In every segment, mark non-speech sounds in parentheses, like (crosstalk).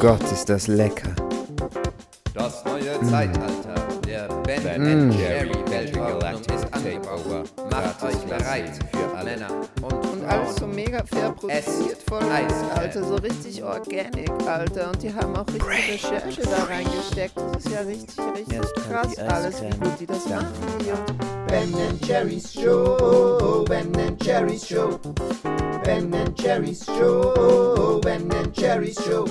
Gott, ist das lecker. Das neue Zeitalter der Ben Mm. Jerry Weltordnung ist angebrochen. Macht euch bereit für Männer und, Und alles so mega fair produziert, Eis. nice, Alter, so richtig organic, Alter. Und die haben auch richtig Recherche da reingesteckt. Das ist ja richtig, richtig krass alles, wie gut die das machen hier. Ben Jerry's Show, Ben Jerry's Show, Ben Jerry's Show, Ben Jerry's Show.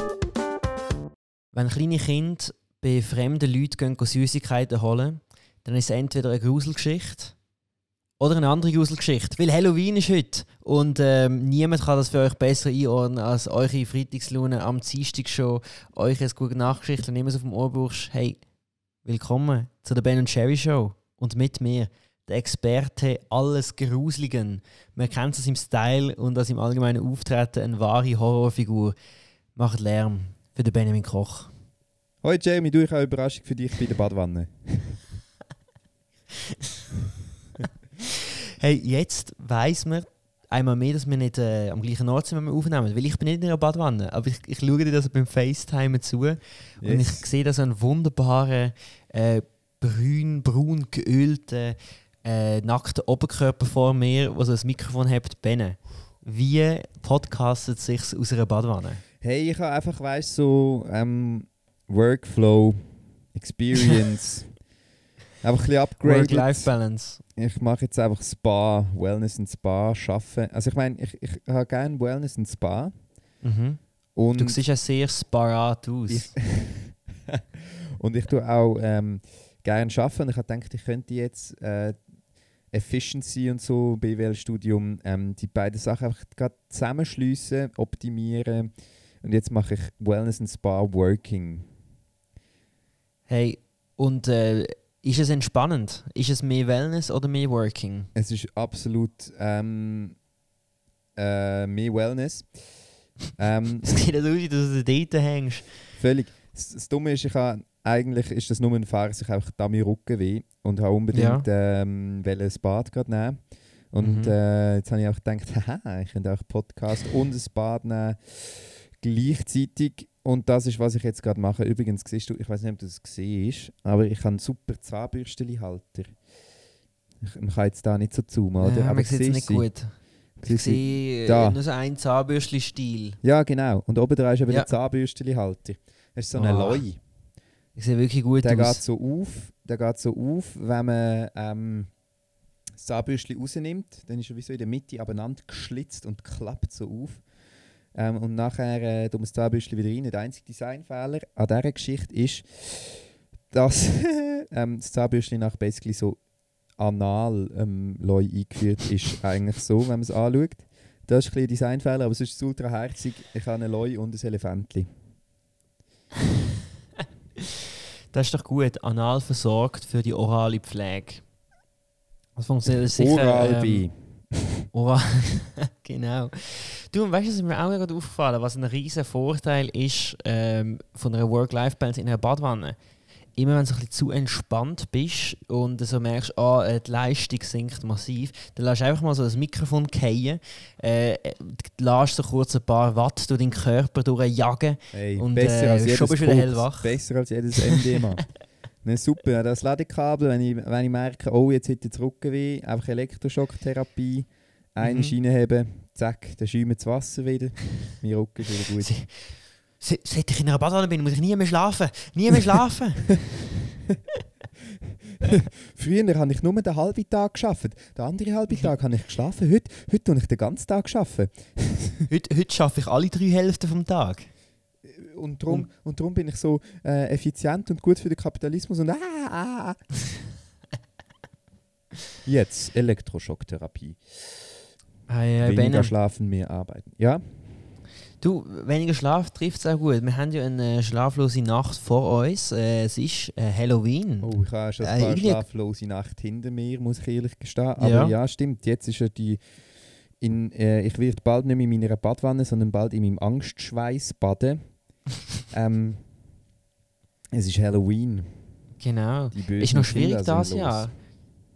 Wenn kleine Kinder bei fremden Leuten gehen Süßigkeiten holen, dann ist es entweder eine Gruselgeschichte oder eine andere Gruselgeschichte. Weil Halloween ist heute und ähm, niemand kann das für euch besser einordnen als eure Freitagslaune am Dienstag schon. Euch eine gute Nachgeschichte und immer auf dem Ohr brauchst. Hey, willkommen zu der Ben Jerry Show und mit mir der Experte alles Gruseligen. Man kennt es im Style und als im allgemeinen Auftreten eine wahre Horrorfigur. Macht Lärm für den Benjamin Koch. Hoi Jamie, du, ich habe eine Überraschung für dich bei der Badwanne. (laughs) Hey, jetzt weiss man einmal mehr, dass wir nicht äh, am gleichen Ort sind, wenn wir aufnehmen. Weil ich bin nicht in einer Badwanne, aber ich, ich schaue dir das beim FaceTime zu und ich sehe da so einen wunderbaren, äh, brün, braun geölten, äh, nackten Oberkörper vor mir, der so ein Mikrofon hat, Benne. Wie podcastet es sich aus einer Badwanne? Hey, ich habe einfach, weißt so ähm, Workflow, Experience. (laughs) einfach ein bisschen upgraded. Work-Life-Balance. Ich mache jetzt einfach Spa, Wellness und Spa arbeiten. Also ich meine, ich, ich habe gerne Wellness und Spa. Mhm. Und Du siehst ja sehr sparat aus. Ich- (laughs) und ich tue auch ähm, gerne arbeiten. Und ich habe gedacht, ich könnte jetzt äh, Efficiency und so, BWL-Studium, ähm, die beiden Sachen einfach gerade zusammenschliessen, optimieren. Und jetzt mache ich Wellness und Spa Working. Hey, und äh, ist es entspannend? Ist es mehr Wellness oder mehr Working? Es ist absolut ähm, äh, mehr Wellness. (laughs) ähm, Es sieht nicht aus, wie du dort hängst. Völlig. Das, das Dumme ist, ich habe, eigentlich ist das nur ein Fahrer, ich einfach da mir Rücken weh und habe unbedingt ähm, wollte ein Bad gerade nehmen. Und Mhm. äh, jetzt habe ich auch gedacht, (laughs) haha, ich könnte auch Podcast und ein Bad nehmen gleichzeitig. Und das ist, was ich jetzt gerade mache. Übrigens, siehst du, ich weiß nicht, ob du das siehst, aber ich habe einen super Zahnbürstenhalter. Ich, man kann jetzt da nicht so zoomen, oder? Ja, aber man sieht es nicht sie? gut. Ich sehe Da. nur so einen Zahnbürstchen-Stil. Ja, genau. Und oben dran ist eben Ja. der Zahnbürstenhalter. Das ist so ein Oh, Loi. Ich sehe wirklich gut Der geht aus. so auf, der geht so auf, wenn man ähm, das Zahnbürstchen rausnimmt, dann ist er wie so in der Mitte abeinander geschlitzt und klappt so auf. Ähm, und nachher äh, tun wir das Zahnbürstchen wieder rein. Der einzige Designfehler an dieser Geschichte ist, dass (laughs) ähm, das Zahnbürstchen nach basically so anal ähm, Loi eingeführt ist. (laughs) Eigentlich so, wenn man es anschaut. Das ist ein ein Designfehler, aber es ist ultra herzig. Ich habe einen Loi und ein Elefantli. (laughs) Das ist doch gut. Anal versorgt für die orale Pflege. Das funktioniert sicher. Oral-B. ähm, Oral. (laughs) genau. Du, und weißt du, was mir auch gerade aufgefallen was ein riesen Vorteil ist ähm, von einer Work-Life-Balance in einer Badwanne? Immer wenn du ein bisschen zu entspannt bist und so merkst, ah, äh, die Leistung sinkt massiv, dann lässt du einfach mal so das Mikrofon fallen, äh, äh, lässt so kurz ein paar Watt durch deinen Körper durchjagen Hey, Und, besser äh, als schon bist du wieder hellwach. Besser als jedes MDMA. (laughs) ne, super, das Ladekabel, wenn ich, wenn ich merke, oh, jetzt hat jetzt Rückenweh, einfach Elektroschocktherapie, eine Mhm. Schiene haben, zack, dann schäumt das Wasser wieder, mein Rücken ist wieder gut. (laughs) Sie- Se- Seit ich in einer Badwanne bin, muss ich nie mehr schlafen. Nie mehr schlafen. (laughs) Früher habe ich nur den halben Tag geschafft, den anderen halben Tag habe ich geschlafen, heute, heute tue ich den ganzen Tag arbeiten. heute, heute schaffe ich alle drei Hälften vom Tag. Und darum und drum bin ich so äh, effizient und gut für den Kapitalismus und ah, ah. ah. (laughs) Jetzt Elektroschocktherapie. Hey, äh, Weniger schlafen, mehr arbeiten. Ja? du, weniger Schlaf trifft es auch gut. Wir haben ja eine schlaflose Nacht vor uns. Äh, es ist äh, Halloween. Oh, ich habe schon Äh, ein paar irgendwie- schlaflose Nacht hinter mir, muss ich ehrlich gestehen. Aber Ja. ja, stimmt. Jetzt ist ja die. In, äh, ich werde bald nicht mehr in meiner Badwanne, sondern bald in meinem Angstschweiß baden. Ähm, Es ist Halloween. Genau. Ist noch schwierig das. Jahr.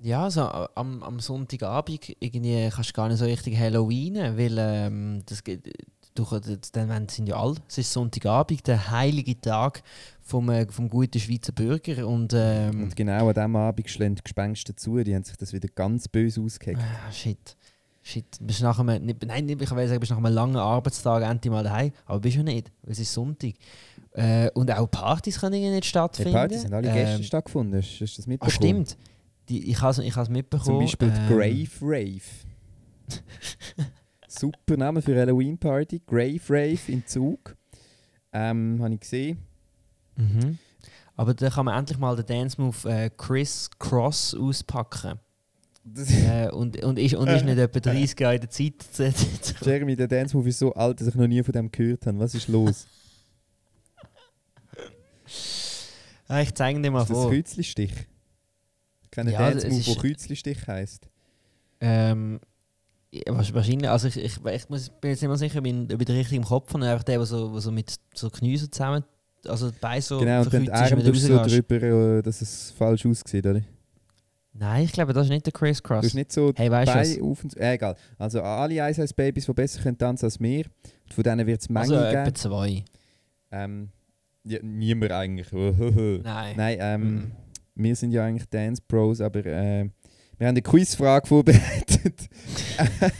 Ja, so am, am Sonntagabend irgendwie kannst du gar nicht so richtig Halloween, weil ähm, das geht, du, das, dann sind ja alle. Es ist Sonntagabend, der heilige Tag vom, äh, vom guten Schweizer Bürger und ähm, Und genau an diesem Abend die Gespenster zu, die haben sich das wieder ganz böse ausgeheckt. Ah, shit. Shit. Bist nach einem, nicht, nein, ich will sagen, bist nach einem langen Arbeitstag endlich mal daheim, aber bist du nicht, es ist Sonntag. Äh, und auch Partys können nicht Die stattfinden. Partys haben alle gestern Ähm, stattgefunden. Hast, du das Ah, mitbekommen? stimmt. Die, ich habe es mitbekommen. Zum Beispiel die ähm, Grave Rave. (laughs) Super Name für Halloween Party. Grave Rave in Zug. Ähm, habe ich gesehen. Mhm. Aber da kann man endlich mal den Dance Move äh, Chris Cross auspacken. Das äh, und, und, ist, und ist nicht etwa 30 Jahre in der Zeit. Jeremy, der Dance Move ist so alt, dass ich noch nie von dem gehört habe. Was ist los? (laughs) ah, ich zeige dir mal ist das vor. Kützlistich? Ich kenne Ja, Dance Move, der Kützlistich heisst. Ähm, ja, wahrsch- wahrscheinlich, also ich, ich, ich muss, bin jetzt nicht mehr sicher, ob ich, ob ich den richtig im Kopf habe. Einfach der, der so, so mit so Knien zusammen, also Beine so genau, und dann die Arme drüber, äh, dass es falsch aussieht, oder? Nein, ich glaube, das ist nicht der Chris Du Cross. hast nicht so Hey, weißt du auf und äh, egal. Also alle Ice Ice Babys, die besser können tanzen als wir. Von denen wird es Menge Also etwa geben. zwei. Ähm, ja, niemand eigentlich. (laughs) Nein. Nein, ähm, Mhm. wir sind ja eigentlich Dance Pros, aber äh, wir haben eine Quizfrage vorbereitet. (laughs)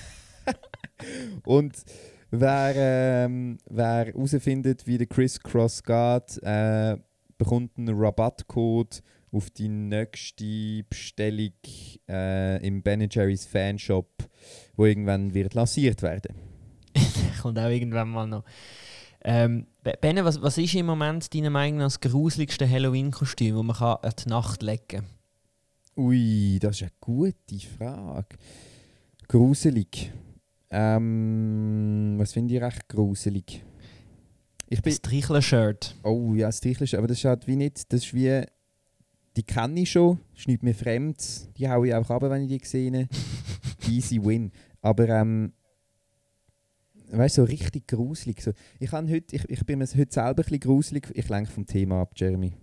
Und wer, ähm, wer herausfindet, wie der Chris Cross geht, äh, bekommt einen Rabattcode auf die nächste Bestellung äh, im Ben Jerry's Fanshop, wo irgendwann wird lanciert werden. (laughs) Kommt auch irgendwann mal noch. Ähm, Be- Benne, was, was ist im Moment deiner Meinung nach das gruseligste Halloween-Kostüm, das man kann an die Nacht legen kann? Ui, das ist eine gute Frage. Gruselig. Ähm, was finde ich recht gruselig? Ich bin. Das Trichler-Shirt. Oh ja, das ist. Aber das ist halt wie nicht. Das ist wie. Die kenne ich schon. Ist nicht mehr fremd. Die haue ich auch ab, wenn ich die sehe. (laughs) Easy win. Aber ähm. Weißt du, so richtig gruselig. So. Ich, heute, ich, ich bin mir heute selber ein bisschen gruselig. Ich lenke vom Thema ab, Jeremy.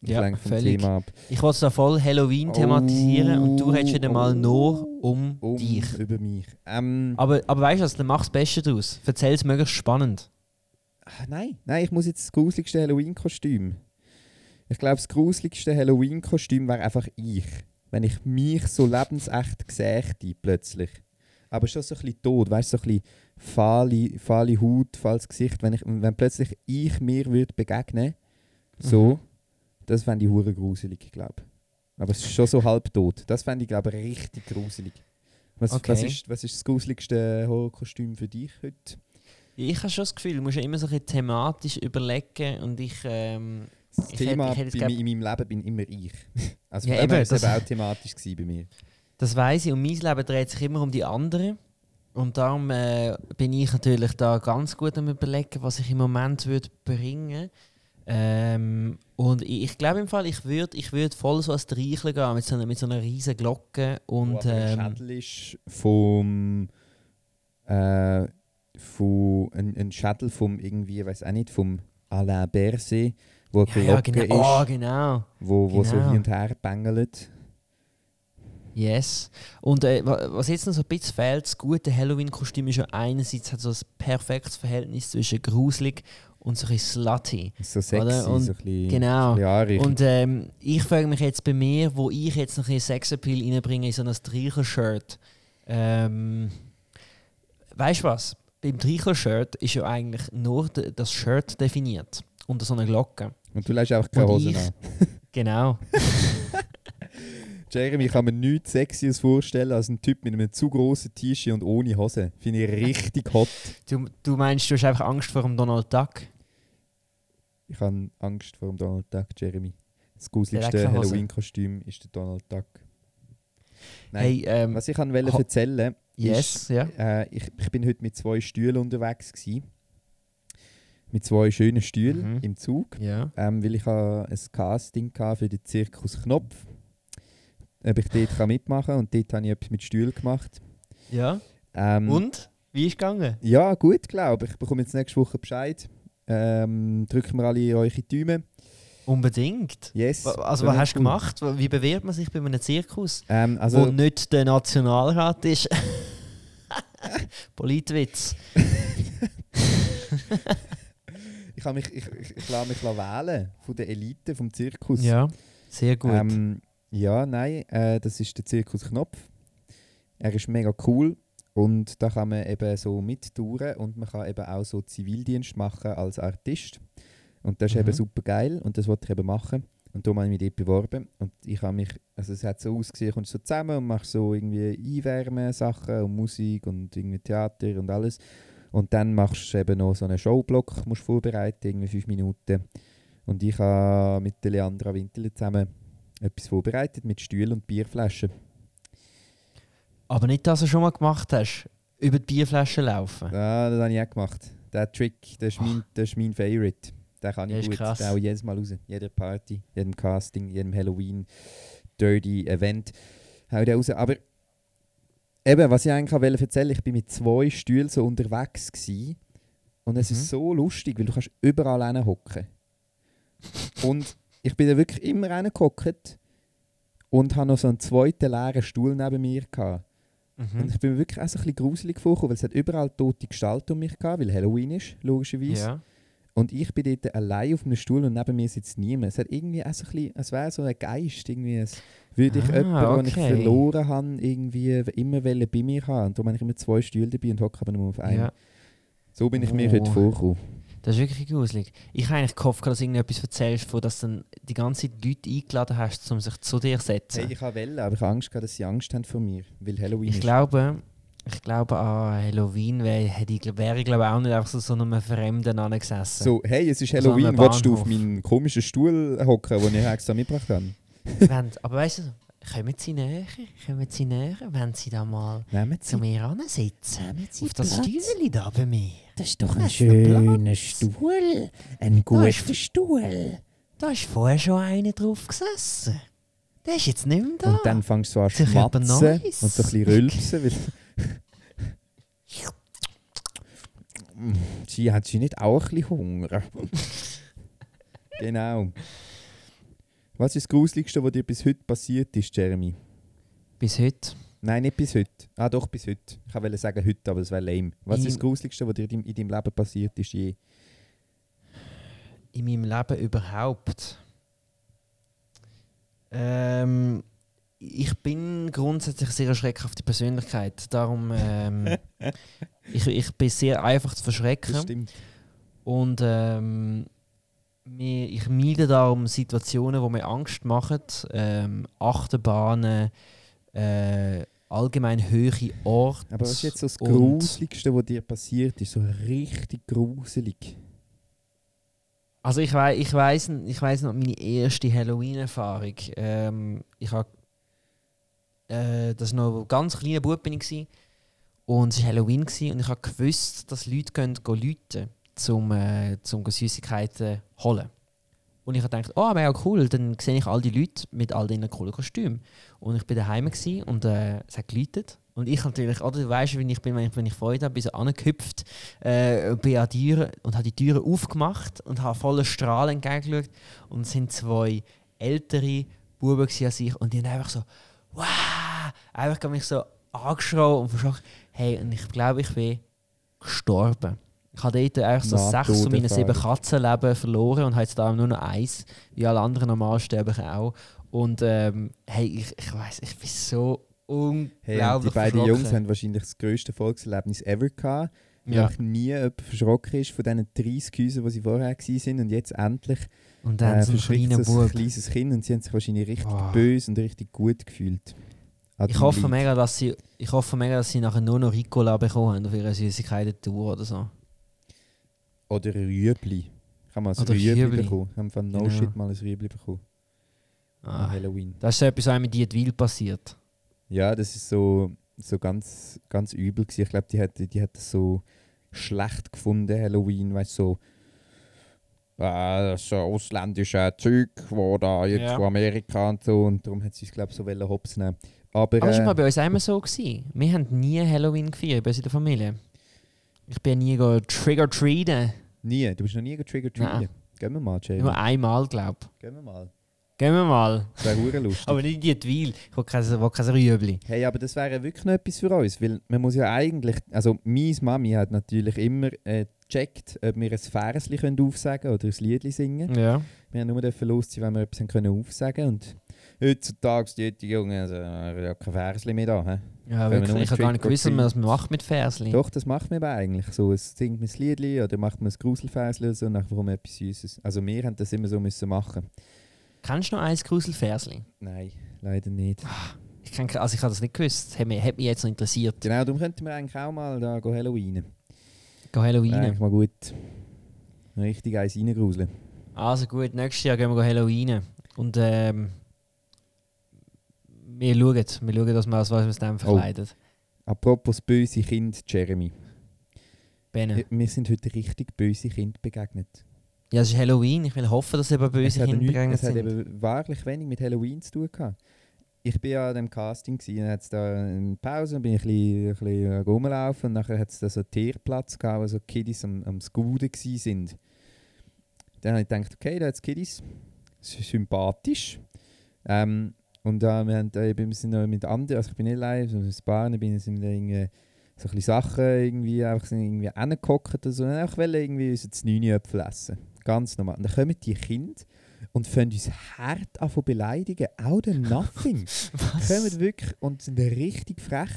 Ich Ja, lenke vom völlig. Thema ab. Ich wollte es da voll Halloween thematisieren und du redest wieder mal Oh, nur um, Um dich. über mich. Ähm, Aber, aber weißt du was, dann mach das Beste daraus. Erzähl es möglichst spannend. Ah, Nein, nein, ich muss jetzt das gruseligste Halloween-Kostüm. Ich glaube, das gruseligste Halloween-Kostüm wäre einfach ich. Wenn ich mich so lebensecht gesächte, plötzlich. Aber schon so ein bisschen tot, weißt du, so ein bisschen fahle, fahle Haut, fahles Gesicht. Wenn, ich, wenn plötzlich ich mir würde begegnen so, Mhm. das fände ich hure gruselig, glaube Aber es ist schon so halb tot. Das fände ich, glaube richtig gruselig. Was, Okay. was, ist, was ist das gruseligste Horrorkostüm für dich heute? Ich habe schon das Gefühl, du musst ja immer so ein bisschen thematisch überlegen und ich... Ähm, Das Ich Thema hätte- hätte bei in meinem Leben bin immer ich. (laughs) Also Ja, eben, das- eben auch thematisch bei mir. Das weiß ich und mein Leben dreht sich immer um die anderen. Und darum äh, bin ich natürlich da ganz gut am überlegen, was ich im Moment würde bringen ähm, Und ich, ich glaube im Fall, ich würde ich würd voll so als Dreichle gehen, mit so einer, mit so einer riesen Glocke. Und ähm, Schädel ist vom äh, von, ein, ein Schädel vom irgendwie, weiß auch nicht, vom Alain Berset, wo eine ja, ja, genau. Oh, ist, genau. wo, wo so genau. hin und her bängelt. Yes. Und äh, wa- was jetzt noch so ein bisschen fehlt, das gute Halloween-Kostüm ist ja einerseits hat so ein perfektes Verhältnis zwischen gruselig und so ein bisschen slutty. So sexy, Oder? Und so ein bisschen, genau. ein bisschen. Und ähm, ich frage mich jetzt bei mir, wo ich jetzt noch ein Sexappeal reinbringe in so ein Streichel-Shirt. Ähm, weißt du was? Beim Streichel-Shirt ist ja eigentlich nur das Shirt definiert. Unter so einer Glocke. Und du lässt einfach keine ich- an. (laughs) (laughs) Genau. Jeremy, ich kann mir nichts Sexyes vorstellen als ein Typ mit einem zu grossen T-Shirt und ohne Hose. Finde ich richtig hot. (laughs) Du, du meinst, du hast einfach Angst vor dem Donald Duck? Ich habe Angst vor dem Donald Duck, Jeremy. Das gruseligste Hose. Halloween-Kostüm ist der Donald Duck. Nein, Hey, ähm, was ich wollte erzählen yes, ja. äh, ich, ich bin heute mit zwei Stühlen unterwegs gsi. Mit zwei schönen Stühlen Mhm. im Zug. Ja. Ähm, weil ich ein Casting für den Zirkus Knopf. Ob ich dort kann mitmachen kann. Und dort habe ich etwas mit Stühlen gemacht. Ja. Ähm, Und? Wie ist es gegangen? Ja, gut, glaube ich. Ich bekomme jetzt nächste Woche Bescheid. Ähm, drücken wir alle eure Daumen. Unbedingt. Yes. Also, was hast du gemacht? Wie bewirbt man sich bei einem Zirkus, Ähm, wo also, nicht der Nationalrat ist? (laughs) Politwitz. (laughs) (laughs) ich, mich, ich, ich, ich lasse mich wählen von der Elite, vom Zirkus. Ja, sehr gut. Ähm, ja, nein, äh, das ist der Zirkus Knopf. Er ist mega cool und da kann man eben so mittouren und man kann eben auch so Zivildienst machen als Artist. Und das ist Mhm. eben super geil und das wollte ich eben machen. Und darum habe ich mich dort beworben. Und ich habe mich, also es hat so ausgesehen, kommst so zusammen und machst so irgendwie Einwärmen-Sachen und Musik und irgendwie Theater und alles. Und dann machst du eben noch so einen Showblock, musst vorbereiten, irgendwie fünf Minuten. Und ich habe mit der Leandra Winterle zusammen etwas vorbereitet mit Stühlen und Bierflaschen. Aber nicht, dass du schon mal gemacht hast. Über die Bierflasche laufen. Ja, das habe ich auch gemacht. Der Trick, das ist mein, das ist mein Favorite. Den kann ich gut. krass. Den auch jedes Mal raus. Jeder Party, jedem Casting, jedem Halloween, Dirty Event. Hau den raus. Aber eben, was ich eigentlich auch wollte erzählen ich bin mit zwei Stühlen so unterwegs gewesen. Und es Mhm. ist so lustig, weil du kannst überall hocken. und ich bin da wirklich immer reingehockt und habe noch so einen zweiten leeren Stuhl neben mir gehabt. Und Mhm. ich bin mir wirklich auch so ein bisschen gruselig vorgekommen, weil es hat überall tote Gestalten um mich gehabt, weil Halloween ist, logischerweise. Ja. Und ich bin dort allein auf einem Stuhl und neben mir sitzt niemand. Es hat irgendwie auch so ein bisschen, es wäre so ein Geist, irgendwie, als würde ich Ah, jemanden, den ich verloren habe, irgendwie immer bei mir haben. Und darum habe ich immer zwei Stühle dabei und hocke aber nur auf einen. ja. So bin ich mir Oh. heute vorgekommen. Das ist wirklich gruselig. Ich habe eigentlich gehofft, dass du irgendetwas erzählst, von dass du die ganze Zeit Leute eingeladen hast, um sich zu dir zu setzen. Hey, ich habe Welle, aber ich habe Angst dass sie Angst haben vor mir, weil Halloween Ich ist. glaube, ich glaube an Halloween wäre ich, glaube auch nicht einfach so, so einem Fremden angesessen. So, hey, es ist So Halloween, einem willst du auf meinen komischen Stuhl hocken, den ich extra mitgebracht habe? (laughs) Wenn, aber weißt du, kommen Sie näher, kommen Sie näher, wenn Sie da mal Nehmen zu Sie, mir ansitzen. Sie Auf das. Stühle da bei mir. Das ist doch ein der schöner. Stuhl. Ein guter Stuhl. Da ist vorher schon einer drauf gesessen. Der ist jetzt nicht mehr da. Und dann fängst du an zu schmatzen und so ein bisschen rülpsen. Weil sie hat sie nicht auch ein bisschen Hunger? (laughs) genau. Was ist das Gruseligste, was dir bis heute passiert ist, Jeremy? Bis heute. Nein, nicht bis heute. Ah, doch, bis heute. Ich wollte sagen heute, aber das wäre lame. Was ist das Gruseligste, was dir in deinem Leben passiert ist je? in meinem Leben überhaupt? Ähm, ich bin grundsätzlich sehr schreckhafte Persönlichkeit. Darum ähm, (laughs) ich, ich bin sehr einfach zu Das verschrecken. stimmt. Und ähm, ich meide darum Situationen, die mir Angst machen. Ähm, Achterbahnen, äh, allgemein höhere Orte. Aber was ist jetzt so das Gruseligste, was dir passiert ist? So richtig gruselig. Also ich weiß, ich weiß, ich weiß noch meine erste Halloween-Erfahrung. Ähm, ich habe, äh, das war noch ein ganz kleiner Bub ich und es war Halloween und ich gewusst, dass Leute go läuten, zum äh, zum Süßigkeiten holen. Und ich habe gedacht, oh, ja cool, dann sehe ich all die Leute mit all diesen coolen Kostümen. Und ich bin daheim und äh, es hat geläutet. Und ich natürlich, oder du weißt, wie ich bin, wenn ich, wenn ich Freude habe, bin so angehüpft, äh, bin an die Türen und habe die Türen aufgemacht und habe voller Strahlen entgegengeschaut. Und es sind zwei ältere Buben gewesen als ich und die haben einfach so, wow, einfach haben mich so angeschrien und verschrocken. Hey, und ich glaube, ich bin gestorben. Ich habe dort eigentlich so sechs von meinen sieben. Katzenleben verloren und habe jetzt da nur noch eins, wie alle anderen Normalsterblichen auch. Und ähm, hey, ich, ich weiß, ich bin so unglaublich Hey, die beiden. Jungs haben wahrscheinlich das grösste Volkserlebnis ever gehabt. ja. Weil nie jemand verschrocken ist von diesen 30 Häusern, die sie vorher waren. Und jetzt endlich Und dann äh, so ein kleiner ein kleines Kind und sie haben sich wahrscheinlich richtig Oh. böse und richtig gut gefühlt. An Ich hoffe, mega, dass sie, ich hoffe mega, dass sie nachher nur noch Ricola bekommen haben auf ihrer Süßigkeiten-Tour oder so. Oder Rüebli. Habe mal ein Oder Rüebli Rüebli. bekommen. Ich habe von No Genau. Shit mal ein Rüebli bekommen. An Ah, Halloween. das ist so etwas, was mit Dietwil passiert. Ja, das ist so, so ganz, ganz übel gewesen. Ich glaube, die hat, die hat das so schlecht gefunden, Halloween, weißt du, so ist so ausländische Zeug, wo da jetzt Ja. von Amerika und so und darum hat sie es glaube ich so wollen hops nehmen. Aber, Aber das war äh, bei uns immer so. Gewesen. Wir haben nie Halloween gefeiert bei uns in der Familie. Ich bin nie go Trigger-treaten. nie, du bist noch nie getriggert Nein. Gehen wir mal, Jamie. Nur einmal, glaube ich. Gehen wir mal. Gehen wir mal. Das wäre hure lustig. Aber nicht die Weil. Ich will kein, will kein Rüebli. Hey, aber das wäre wirklich noch etwas für uns, weil man muss ja eigentlich, also meine Mami hat natürlich immer äh, gecheckt, ob wir ein Versli können aufsagen oder ein Liedli singen. Ja. Wir haben nur los sein, wenn wir etwas können aufsagen und heutzutage die die Jungen, also, ja kein Versli mehr da. He? Ja, wirklich. Ich habe gar nicht gewusst, was man macht mit Versli. Doch, das macht man aber eigentlich so. Es singt man ein Liedli oder macht man ein Gruselversli oder so bekommt man etwas Süßes. Also wir haben das immer so müssen machen. Kennst du noch eins Gruselversli? Nein, leider nicht. Ich, kenn, ke- also ich habe das nicht gewusst. Hat mich, hat mich jetzt noch interessiert. Genau, darum könnten wir eigentlich auch mal da go Halloween. Go Halloween. Eigentlich mal gut richtig eins reingruseln. Also gut, nächstes Jahr gehen wir go Halloween. Und ähm, wir schauen, wir schauen, dass wir was wir uns dann verkleiden. Apropos böse Kind, Jeremy. Benne. Wir sind heute richtig böse Kind begegnet. Ja, es ist Halloween. Ich will hoffen, dass eben es böse hat, Kinder nichts- begegnet es hat sind. eben wahrlich wenig mit Halloween zu tun gehabt. Ich bin ja an dem Casting gsi und hat's da in Pause bin ich ein bisschen, ein bisschen rumgelaufen und nachher hat es da so einen Tierplatz gehabt, wo so Kiddies am, am Scooten gsi sind. Dann habe ich gedacht, okay, da hat Kiddies, das ist sympathisch. Ähm, und da wir, haben, eben, wir sind noch mit anderen, also ich bin nicht allein, sondern ein paar, ich bin sind irgendwie so ein Sachen irgendwie einfach sind irgendwie oder so. Und einfach wollen irgendwie unser Znüni-Äpfel essen. Ganz normal. Und dann kommen die Kinder und fangen uns hart an zu beleidigen. Auch der (laughs) Nothing. kommen wirklich und sind richtig frech.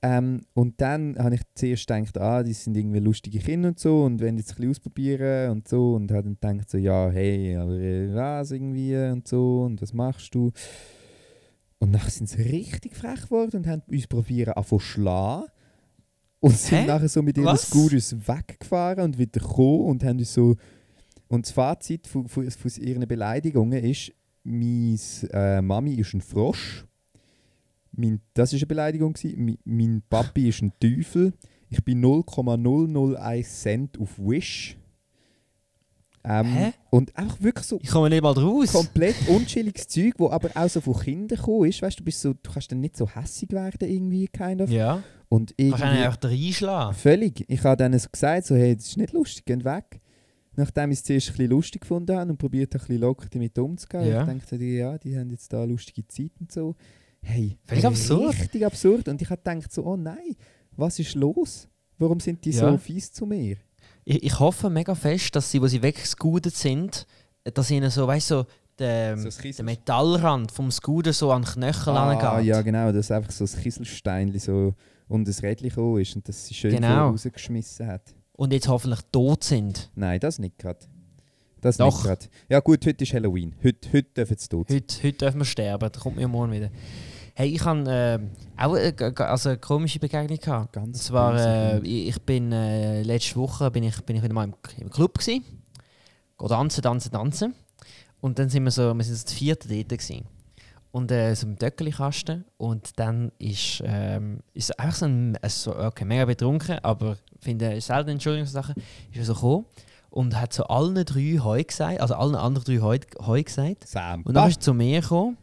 Ähm, und dann habe ich zuerst gedacht, ah, die sind irgendwie lustige Kinder und so und wollen jetzt ein bisschen ausprobieren und so. Und habe dann gedacht, so, ja, hey, aber äh, was irgendwie und so und was machst du? Und dann sind sie richtig frech geworden und haben uns probieren anfangen zu schlagen. Und sind Hä? nachher so mit ihren Was? Scooters weggefahren und wieder gekommen und haben uns so... Und das Fazit von, von, von ihren Beleidigungen ist, meine äh, Mami ist ein Frosch. Mein, das war eine Beleidigung. gewesen. Mi- Mein Papi ist ein Teufel. Ich bin 0,001 Cent auf Wish. Ähm, Hä? Und einfach wirklich so Ich komme nicht mal raus. komplett (laughs) unchilliges Zeug, wo aber auch so von Kindern gekommen ist. Weißt du, du bist so, du kannst dann nicht so hässig werden irgendwie, kind of. Ja. Und Man kann irgendwie, einfach reinschlagen. völlig. Ich habe dann so gesagt, so, hey, das ist nicht lustig, geh weg. Nachdem ich es zuerst ein bisschen lustig gefunden habe und probiert ein bisschen locker damit umzugehen. Ja. Ich dachte, die, ja, die haben jetzt da lustige Zeit und so. Hey, Völlig absurd. Richtig absurd. Und ich habe gedacht so, oh nein, was ist los? Warum sind die Ja. so fies zu mir? Ich, ich hoffe mega fest, dass sie, wo sie weggescootet sind, dass ihnen so, weißt so, der, So der Metallrand vom Scooter so an den Knöchel Ah, angeht. ja, genau, dass einfach so ein Kieselstein so um das Rädchen gekommen ist und dass sie schön Genau. rausgeschmissen hat. Und jetzt hoffentlich tot sind. Nein, das nicht gerade. Das Doch. nicht gerade. Ja gut, heute ist Halloween. Heute, heute dürfen sie tot sein. Heute, heute dürfen wir sterben, da kommt mir morgen wieder. Hey, ich habe äh, auch eine, g- also eine komische Begegnung gehabt. Und Ganz zwar, böse äh, ich, bin äh, letzte Woche bin ich, bin ich wieder mal im, im Club gsi, go tanzen, tanzen, tanzen. Und dann sind wir so, wir sind so das vierte dort gsi. Und äh, so im Töckeli-Kasten. Und dann ist, ähm, ist einfach so ein, äh, so, okay, mega betrunken, aber ich finde selten Entschuldigungssachen, ist er so gekommen und hat so allen drei Heu gesagt, also allen anderen drei Heu, Heu gesagt. Sam. Und dann ist er zu mir gekommen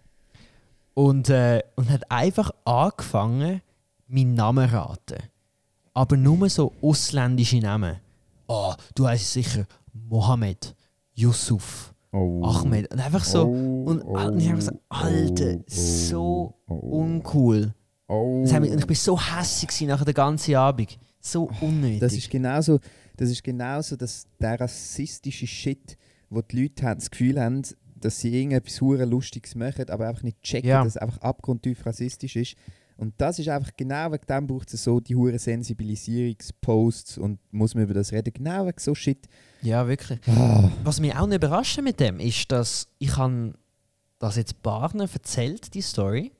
und, äh, und hat einfach angefangen, meinen Namen zu raten. Aber nur so ausländische Namen. Ah, du heißt sicher Mohammed, Yusuf, oh. Ahmed. Und einfach so. Oh, und und ich habe gesagt, Alter, oh, so oh, uncool. Oh. Mich, und ich bin so hässlich nachher den ganzen Abend. So unnötig. Das ist genauso, das ist genauso dass der rassistische Shit, wo die Leute haben, das Gefühl haben, dass sie irgendetwas hure Lustiges machen, aber einfach nicht checken, Ja. dass es einfach abgrundtief rassistisch ist. Und das ist einfach genau wegen dem braucht es so die hure Sensibilisierungsposts und muss man über das reden. Genau wegen so Shit. ja, wirklich. Ah, Was mich auch nicht überrascht mit dem, ist, dass ich han das jetzt Barnen erzählt, die Story.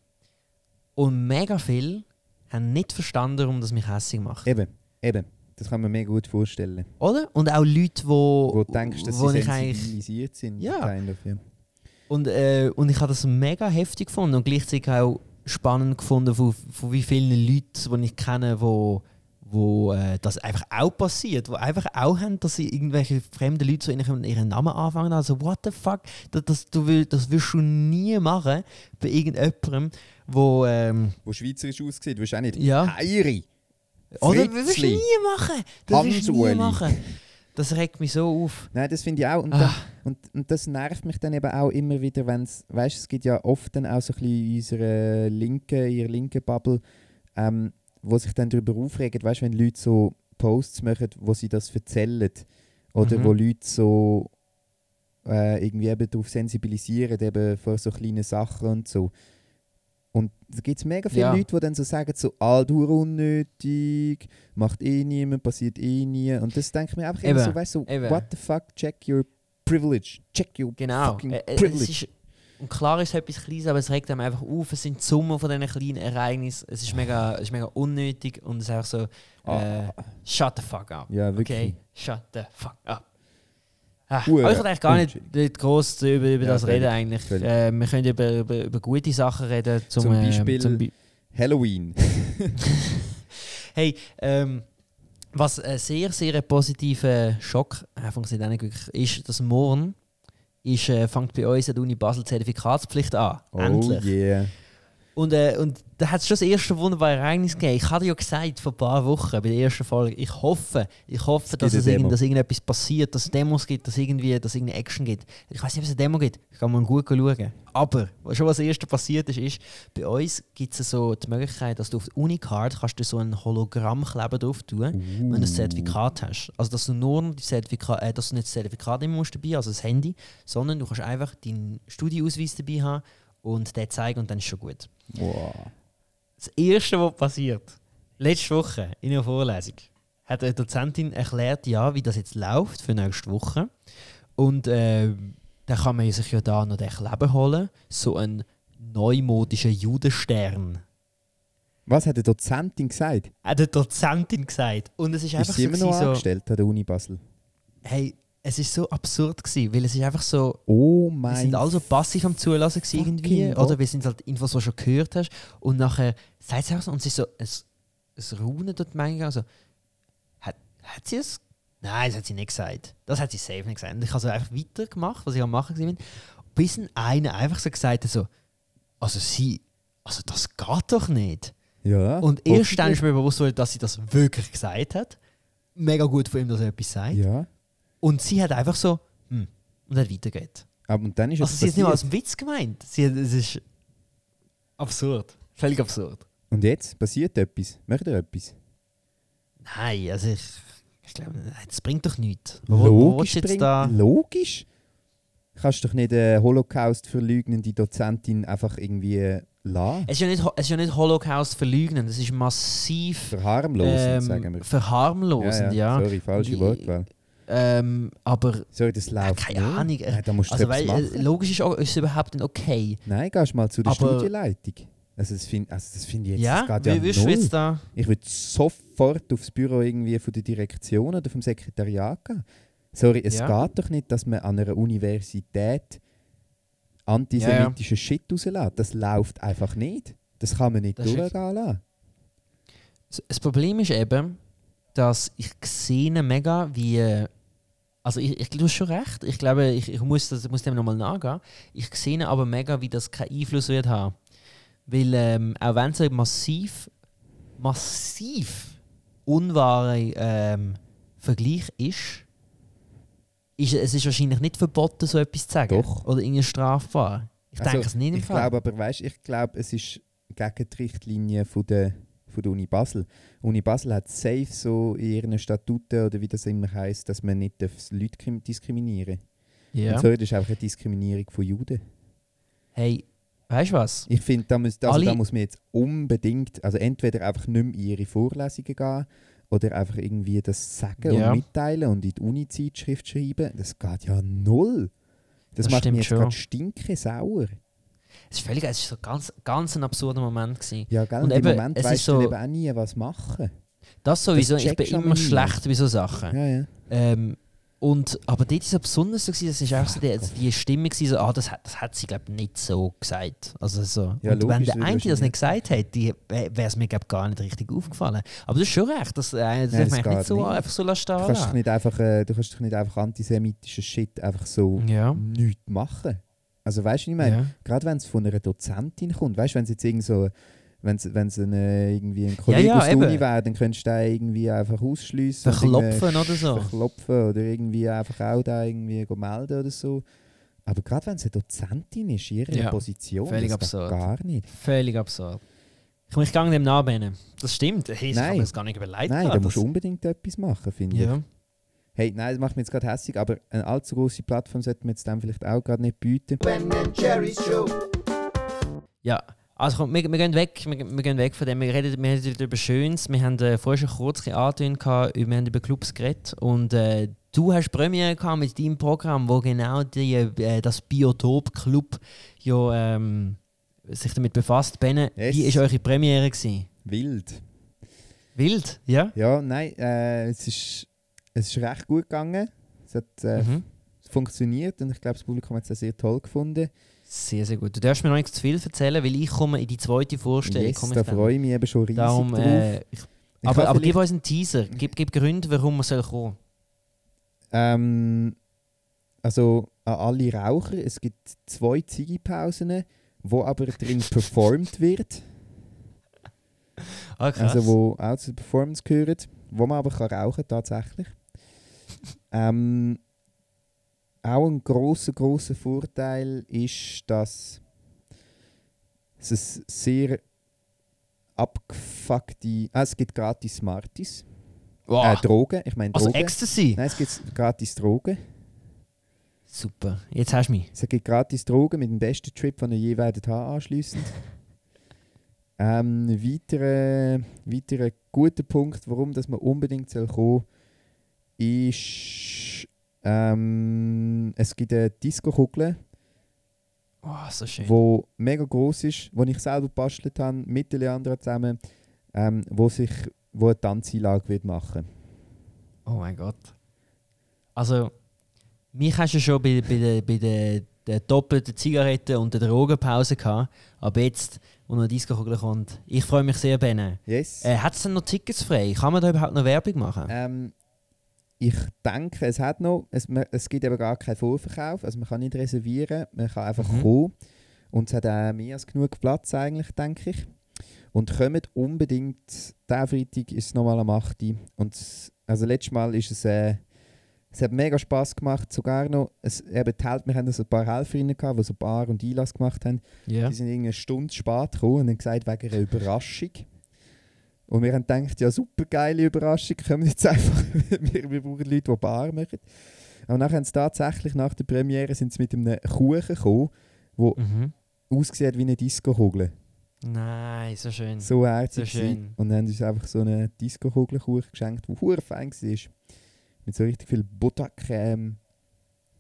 Und mega viel haben nicht verstanden, warum das mich hässlich macht. eben, eben. Das kann man mir gut vorstellen. Oder? Und auch Leute, wo, Wo du denkst, dass wo sie sensibilisiert sind. Ja. ja. Und, äh, und ich habe das mega heftig gefunden und gleichzeitig auch spannend gefunden, von, von wie vielen Leuten, die ich kenne, wo, wo äh, das einfach auch passiert. Die einfach auch haben, dass sie irgendwelche fremden Leute so ihren, ihren Namen anfangen. Also, what the fuck? Das, das, du will, das wirst du nie machen bei irgendjemandem, wo. Ähm, Wo schweizerisch aussieht, wahrscheinlich Ja. Heiri. oder das wirst du nie machen. Das wirst du nie machen. Das regt mich so auf. Nein, das finde ich auch. Und, Ah. dann, und, und das nervt mich dann eben auch immer wieder, wenn es, weißt es gibt ja oft dann auch so ein bisschen in unserer linken, in ihrer linken Bubble, ähm, wo sich dann darüber aufregen, weißt wenn Leute so Posts machen, wo sie das erzählen. Oder Mhm. wo Leute so äh, irgendwie eben darauf sensibilisieren, eben vor so kleinen Sachen und so. Und da gibt es mega viele Ja. Leute, die dann so sagen, so, all du unnötig, macht eh niemand, passiert eh nie. Und das denke ich mir einfach immer Eben, so, weißt du, so, what the fuck, check your privilege, check your Genau. fucking Äh, äh, privilege. es ist, und klar ist es etwas Kleines, aber es regt einem einfach auf. Es sind die Summe von diesen kleinen Ereignissen. Es ist mega, es ist mega unnötig und es ist einfach so, äh, Ah. shut the fuck up. ja, wirklich. Okay, shut the fuck up. Ah, Hure aber ich wollte eigentlich gar nicht, nicht groß über, über Ja, das reden eigentlich. Äh, wir können über, über, über gute Sachen reden. Zum, Zum ähm, Beispiel- zum Bi- Halloween. (laughs) (laughs) Hey, ähm, was ein sehr, sehr positiver Schock einfach wirklich ist, dass morgen ist, äh, fängt bei uns an der Uni Basel die Zertifikatspflicht an. Oh Endlich. yeah. Und, äh, und da hat es schon das erste wunderbare Ereignis gegeben. Ich hatte ja gesagt vor ein paar Wochen bei der ersten Folge, ich hoffe, ich hoffe, Es dass, es irgend, dass irgendetwas passiert, dass es Demos gibt, dass irgendwie dass irgendeine Action gibt. Ich weiß nicht, ob es eine Demo gibt. Ich kann mal gut schauen. Aber was schon was das erste passiert ist, ist, bei uns gibt es so die Möglichkeit, dass du auf die Unicard kannst du so ein Hologrammkleber drauf tun, wenn du ein Zertifikat hast. Also dass du nur die Zertifikat, äh, dass du nicht das Zertifikat immer musst dabei, also das Handy, sondern du kannst einfach deinen Studieausweis dabei haben und den zeigen und dann ist schon gut. Wow. Das Erste, was passiert, letzte Woche in einer Vorlesung, hat eine Dozentin erklärt, ja, wie das jetzt läuft für nächste Woche. Und äh, dann kann man sich ja da noch den Kleber holen, so einen neumodischen Judenstern. Was hat die Dozentin gesagt? Hat eine Dozentin gesagt. Und es ist Ist einfach sie so, immer noch so angestellt an der Uni Basel? hey, es ist so absurd gewesen, weil es ist einfach so, Oh wir mein sind also passiv am Zulassen gewesen irgendwie, Gott. oder wir sind halt Infos, die du schon gehört hast. Und nachher sagt sie einfach so, und sie ist so, es, es Raunen dort manchmal, also, hat, hat sie es? Nein, das hat sie nicht gesagt. Das hat sie safe nicht gesagt. Und ich habe so einfach weitergemacht, was ich am machen war, bis ein einer einfach so gesagt hat, so, also sie, also das geht doch nicht. Ja. Und erst dann ist mir bewusst worden, dass sie das wirklich gesagt hat. Mega gut von ihm, dass er etwas sagt. Ja. Und sie hat einfach so, hm, und hat weitergeht. Aber und dann ist Also es sie hat es nicht mal als. Witz gemeint. Sie hat, es ist absurd. Völlig absurd. Und jetzt passiert etwas. Macht ihr etwas? Nein, also ich, ich glaube, das bringt doch nichts. Wo, wo Logisch. du jetzt bringt- da? Logisch. Kannst doch nicht eine Holocaust verleugnende Dozentin einfach irgendwie lassen. Es ist ja nicht, es ist ja nicht Holocaust verleugnen, das ist massiv Verharmlosend, ähm, sagen wir. verharmlosend, ja. Sorry, falsche Wortwahl. Ähm, aber Sorry, das läuft keine nicht. Ahnung, äh, Nein, da musst du also, weil, machen. äh, logisch ist, auch, ist es überhaupt nicht okay. Nein, gehst mal zu der Aber- Studienleitung. Also das finde also das find ich jetzt, ja, geht ja wie null. jetzt da? Ich würde sofort aufs Büro irgendwie von der Direktion oder vom Sekretariat gehen. Sorry, es Ja. geht doch nicht, dass man an einer Universität antisemitischen Shit rauslässt. Das läuft einfach nicht. Das kann man nicht Das durchgehen lassen. Das- Das Problem ist eben, dass ich sehe mega, wie. Also, ich, ich, du hast schon recht. Ich glaube, ich, ich muss, das, muss dem nochmal nachgehen. Ich sehe aber mega, wie das keinen Einfluss wird haben. Weil, ähm, auch wenn es ein massiv, massiv unwahre ähm, Vergleich ist, ist, es ist wahrscheinlich nicht verboten, so etwas zu sagen. Doch. Oder irgendwie strafbar. Ich Also, denke es nicht im Ich Fall. glaube aber, weißt, ich glaube, es ist gegen die Richtlinie von der, von der Uni Basel. Uni Basel hat safe so in ihren Statuten oder wie das immer heißt, dass man nicht darf Leute krim- diskriminieren ja. Und so, das ist einfach eine Diskriminierung von Juden. Hey, weißt du was? Ich finde, da, muss, also, da muss man jetzt unbedingt, also entweder einfach nicht mehr in ihre Vorlesungen gehen oder einfach irgendwie das sagen Ja. und mitteilen und in die Uni-Zeitschrift schreiben. Das geht ja null. Das, Das macht mich jetzt gerade stinke sauer. Es ist völlig, es ist so ganz, ganz ein absurder Moment gewesen. Ja, gell? Und Und im eben, Moment es ist weißt so- du eben auch nie, was machen. Das sowieso, ich bin immer schlecht bei so Sachen. Ja, ja. Ähm, und, aber dort war es besonders so, das war auch so die, die Stimme, gewesen, so, ah, das, hat, das hat sie glaube nicht so gesagt. Also so. Ja, und wenn logisch, der das eine das ich nicht gesagt hätte, wäre es mir glaub, gar nicht richtig aufgefallen. Aber du hast schon recht, das, äh, das Nein, darf das man nicht so nicht. einfach so lassen Du kannst, lassen. nicht einfach, äh, du kannst doch nicht einfach antisemitischen Shit einfach so Ja. nichts machen. Also weißt du, ich meine? ja. Gerade wenn es von einer Dozentin kommt, weißt du, wenn es jetzt irgend so, Wenn es irgendwie ein Ja, Kollege ja, aus der. Uni wäre, dann könntest du den irgendwie einfach ausschliessen. und Verklopfen oder so. Verklopfen oder irgendwie einfach auch da irgendwie melden oder so. Aber gerade wenn es eine Dozentin ist, in ihrer Ja, Position, völlig das absurd. gar nicht. Völlig absurd. Ich muss dem nachbehnen. Das stimmt. Hey, das Nein. kann man das gar nicht überleiten. Nein, da musst du unbedingt etwas machen, finde ich. Hey, nein, das macht mich jetzt gerade hässlich, aber eine allzu große Plattform sollte man jetzt dem vielleicht auch gerade nicht bieten. Ben Jerry's Show. Ja, also komm, wir, wir gehen weg, wir, wir gehen weg von dem. Wir reden, wir reden über Schönes. Wir haben äh, vorher schon kurz angetönt, gehabt, wir haben über Clubs geredet und äh, du hast Premiere gehabt mit deinem Programm, wo genau die, äh, das Biotop Club ja, ähm, sich damit befasst. Benne, Yes. wie war eure Premiere? Gewesen? Wild. Wild, ja? Ja, nein, äh, es, ist, es ist recht gut gegangen. Es hat äh, Mhm. funktioniert und ich glaube, das Publikum hat es sehr toll gefunden. Sehr, sehr gut. Du darfst mir noch nicht zu viel erzählen, weil ich komme in die zweite Vorstellung. Yes, komme da freue ich mich eben schon riesig Darum, drauf. äh, ich, Ich aber, aber gib uns einen Teaser. Gib, gib Gründe, warum man soll kommen Ähm, also an alle Raucher, es gibt zwei Ziggipausen, wo aber drin (laughs) performt wird, Ah, also wo auch zur Performance gehört, wo man aber kann rauchen tatsächlich. Ähm, auch ein großer großer Vorteil ist, dass es ein sehr abgefuckte, ah, es gibt gratis Smarties, wow. äh, Drogen, ich meine also Drogen. Ecstasy? Nein, es gibt gratis Drogen. Super, jetzt hast du mich. Es gibt gratis Drogen mit dem besten Trip, den ihr je werdet haben anschliessend. ähm, weiterer, weiterer guter Punkt, warum dass man unbedingt soll kommen ist, ähm, es gibt eine Disco-Kugel, Oh, so schön. die mega groß ist, die ich selber gebastelt habe, mit den Leandra zusammen, ähm, wo sich wo eine Tanzeinlage wird machen Oh mein Gott. Also, mich hast du schon bei, bei der, bei der, der doppelten Zigarette und der Drogenpause gehabt. Aber jetzt, wo noch Disco-Kugel kommt, ich freue mich sehr, Benne. Yes. Äh, Hat es denn noch Tickets frei? Kann man da überhaupt noch Werbung machen? Ähm, ich denke, es hat noch, es, es gibt eben gar keinen Vorverkauf, also man kann nicht reservieren, man kann einfach Mhm. kommen. Und es hat auch mehr als genug Platz eigentlich, denke ich. Und kommt unbedingt, der Freitag ist es nochmal am 8. Uhr. Und es- also letztes Mal ist es, äh, es hat mega Spass gemacht, sogar noch, es, eben die Hälfte, wir hatten so ein paar Helferinnen gehabt, die so Bar und Einlass gemacht haben. Ja. Die sind irgendwie eine Stunde spät gekommen und haben gesagt, wegen einer Überraschung. Und wir haben gedacht, ja, super geile Überraschung, kommen wir jetzt einfach, (laughs) wir, wir brauchen Leute, die Bar machen. Aber nachher haben sie tatsächlich, nach der Premiere, sind sie mit einem Kuchen gekommen, der Mhm. aussieht wie eine Disco-Kugel. Nein, so schön. So herzig. So schön. Und dann haben uns einfach so einen Disco-Kugelkuchen geschenkt, der hure fein war. Mit so richtig viel Buttercreme.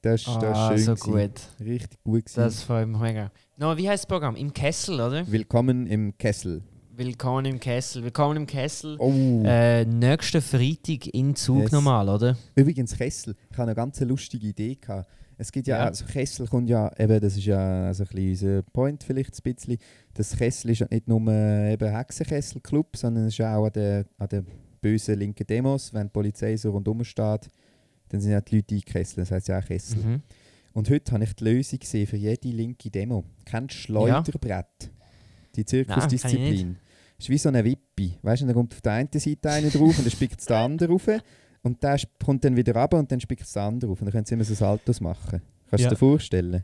Das, das ah, ist schön. so gewesen. gut. Richtig gut. gewesen. Das freut mich mega. No, wie heißt das Programm? Im Kessel, oder? Willkommen im Kessel. Willkommen im Kessel. Willkommen im Kessel. Oh. Äh, nächsten Freitag in Zug Yes. normal, oder? Übrigens Kessel, ich habe eine ganz lustige Idee gehabt. Es gibt ja, Ja. also Kessel kommt ja, eben, das ist ja also ein bisschen unser Point vielleicht ein bisschen. Das Kessel ist ja nicht nur eben Hexenkessel-Club, sondern es ist ja auch an den, an den bösen linken Demos, wenn die Polizei so rundum steht, dann sind ja die Leute eingekesselt, das heisst ja auch Kessel. Mhm. Und heute habe ich die Lösung gesehen für jede linke Demo. Kennst du Schleuderbrett? Die Zirkusdisziplin. Ist wie so eine Wippi. Weißt du, dann kommt auf der einen Seite einer drauf und dann spickt es der andere rauf. Und der kommt dann wieder runter und dann spickt es der andere rauf. Und dann können sie immer so Saltos machen. Kannst Ja. du dir vorstellen?